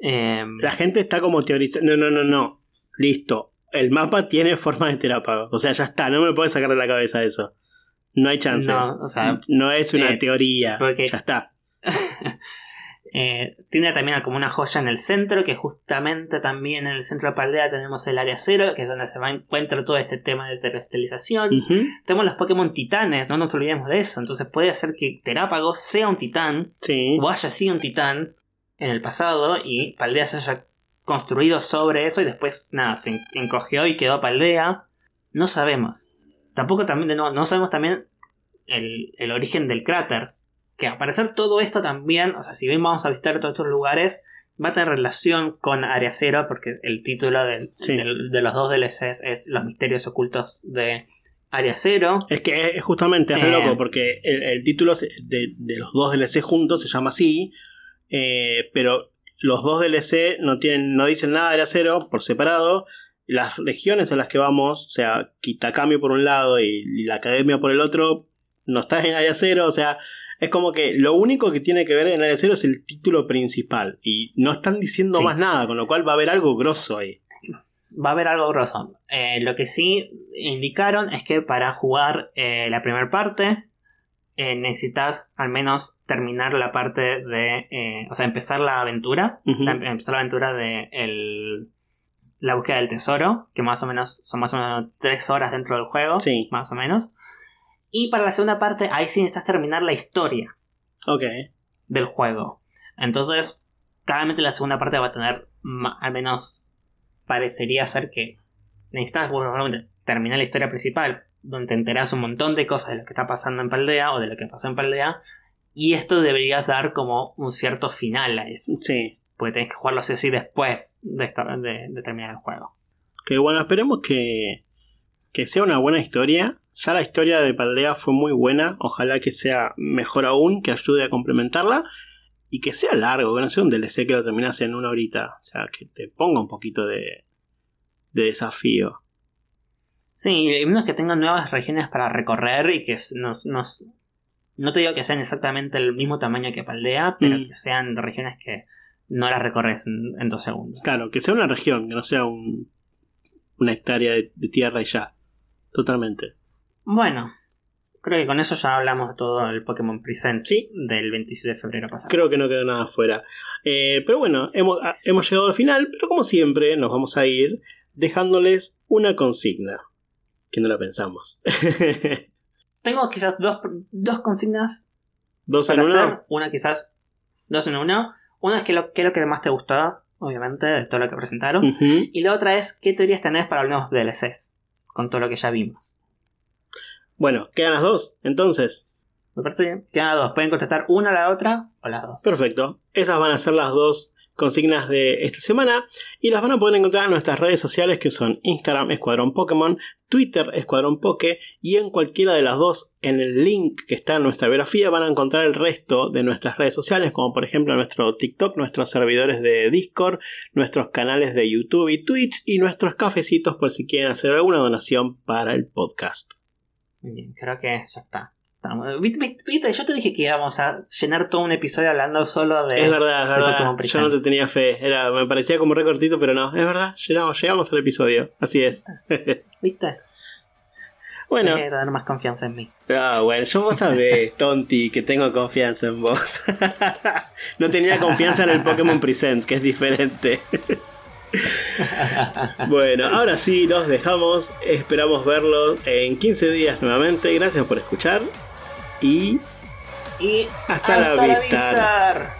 Eh, La gente está como teorizando. No, no, no, no. Listo. El mapa tiene forma de terápago. O sea, ya está. No me puedes sacar de la cabeza eso. No hay chance. no, o sea, No es una eh, teoría. porque- Ya está. eh, tiene también como una joya en el centro, que justamente también en el centro de Paldea tenemos el área cero, que es donde se va a encuentra todo este tema de terrestrialización. Tenemos los Pokémon titanes, no nos olvidemos de eso. Entonces puede ser que Terápago sea un titán, Sí. o haya sido un titán en el pasado, y Paldea se haya construido sobre eso y después, nada, se en- encogió y quedó Paldea. No sabemos. Tampoco también, no, no sabemos también el, el origen del cráter. Que al parecer todo esto también, o sea, si bien vamos a visitar todos estos lugares, va a tener relación con Área Cero, porque el título del- Sí. del- de los dos DLCs es Los misterios ocultos de Área Cero. Es que es justamente es Eh. loco porque el, el título de, de los dos DLC juntos se llama así, eh, pero los dos DLC no, tienen, no dicen nada del acero por separado. Las regiones a las que vamos, o sea, Kitakami por un lado y, y la academia por el otro, no está en área cero, o sea, es como que lo único que tiene que ver en área cero es el título principal. Y no están diciendo Sí. más nada, con lo cual va a haber algo grosso ahí. Va a haber algo grosso. Eh, lo que sí indicaron es que para jugar eh, la primera parte eh, necesitas al menos terminar la parte de... eh, o sea, empezar la aventura. La- empezar la aventura de el- la búsqueda del tesoro, que más o menos son más o menos tres horas dentro del juego. Sí. Más o menos. Y para la segunda parte, ahí sí necesitas terminar la historia Ok. del juego. Entonces, claramente la segunda parte va a tener, al menos parecería ser que necesitas terminar la historia principal, donde te enterás un montón de cosas de lo que está pasando en Paldea o de lo que pasó en Paldea, y esto deberías dar como un cierto final a eso, Sí. porque tenés que jugarlo sí o sí después de- de terminar el juego. Que bueno, esperemos que, que sea una buena historia. Ya la historia de Paldea fue muy buena. Ojalá que sea mejor aún, que ayude a complementarla. Y que sea largo, que no sea un DLC que lo terminas en una horita. O sea, que te ponga un poquito de, de desafío. Sí, y menos que tengan nuevas regiones para recorrer y que nos, nos- no te digo que sean exactamente el mismo tamaño que Paldea, pero Mm. que sean regiones que no las recorres en, en dos segundos. Claro, que sea una región, que no sea un, una hectárea de, de tierra y ya. Totalmente. Bueno, creo que con eso ya hablamos de todo el Pokémon Presents Sí. del 27 de febrero pasado. Creo que no quedó nada afuera. Eh, pero bueno, hemos, ah, hemos llegado al final, pero como siempre nos vamos a ir dejándoles una consigna. Que no la pensamos. Tengo quizás dos, dos consignas Dos en para uno. hacer. Una quizás dos en uno. Una es que lo, qué es lo que más te gustó, obviamente, de todo lo que presentaron. Y la otra es qué teorías tenés para los nuevos DLCs, con todo lo que ya vimos. Bueno, quedan las dos. Entonces, Me parece bien. Quedan las dos. Pueden contestar una a la otra o las dos. perfecto. Esas van a ser las dos consignas de esta semana y las van a poder encontrar en nuestras redes sociales que son Instagram Escuadrón Pokémon, Twitter Escuadrón Poke y en cualquiera de las dos en el link que está en nuestra biografía van a encontrar el resto de nuestras redes sociales como por ejemplo nuestro TikTok, nuestros servidores de Discord, nuestros canales de YouTube y Twitch y nuestros cafecitos por si quieren hacer alguna donación para el podcast. Muy bien, creo que ya está. ¿Viste? Yo te dije que íbamos a llenar todo un episodio hablando solo de. Es verdad, es verdad. Yo no te tenía fe. Era, me parecía como recortito, pero no. Es verdad, llegamos, llegamos al episodio. Así es. ¿Viste? bueno, Dejé de tener más confianza en mí. ah, bueno, yo vos sabés, Tonti, que tengo confianza en vos. no tenía confianza en el Pokémon Presents, que es diferente. bueno, ahora sí, los dejamos. Esperamos verlos en 15 días nuevamente. Gracias por escuchar. Y Y Hasta la vista. vista.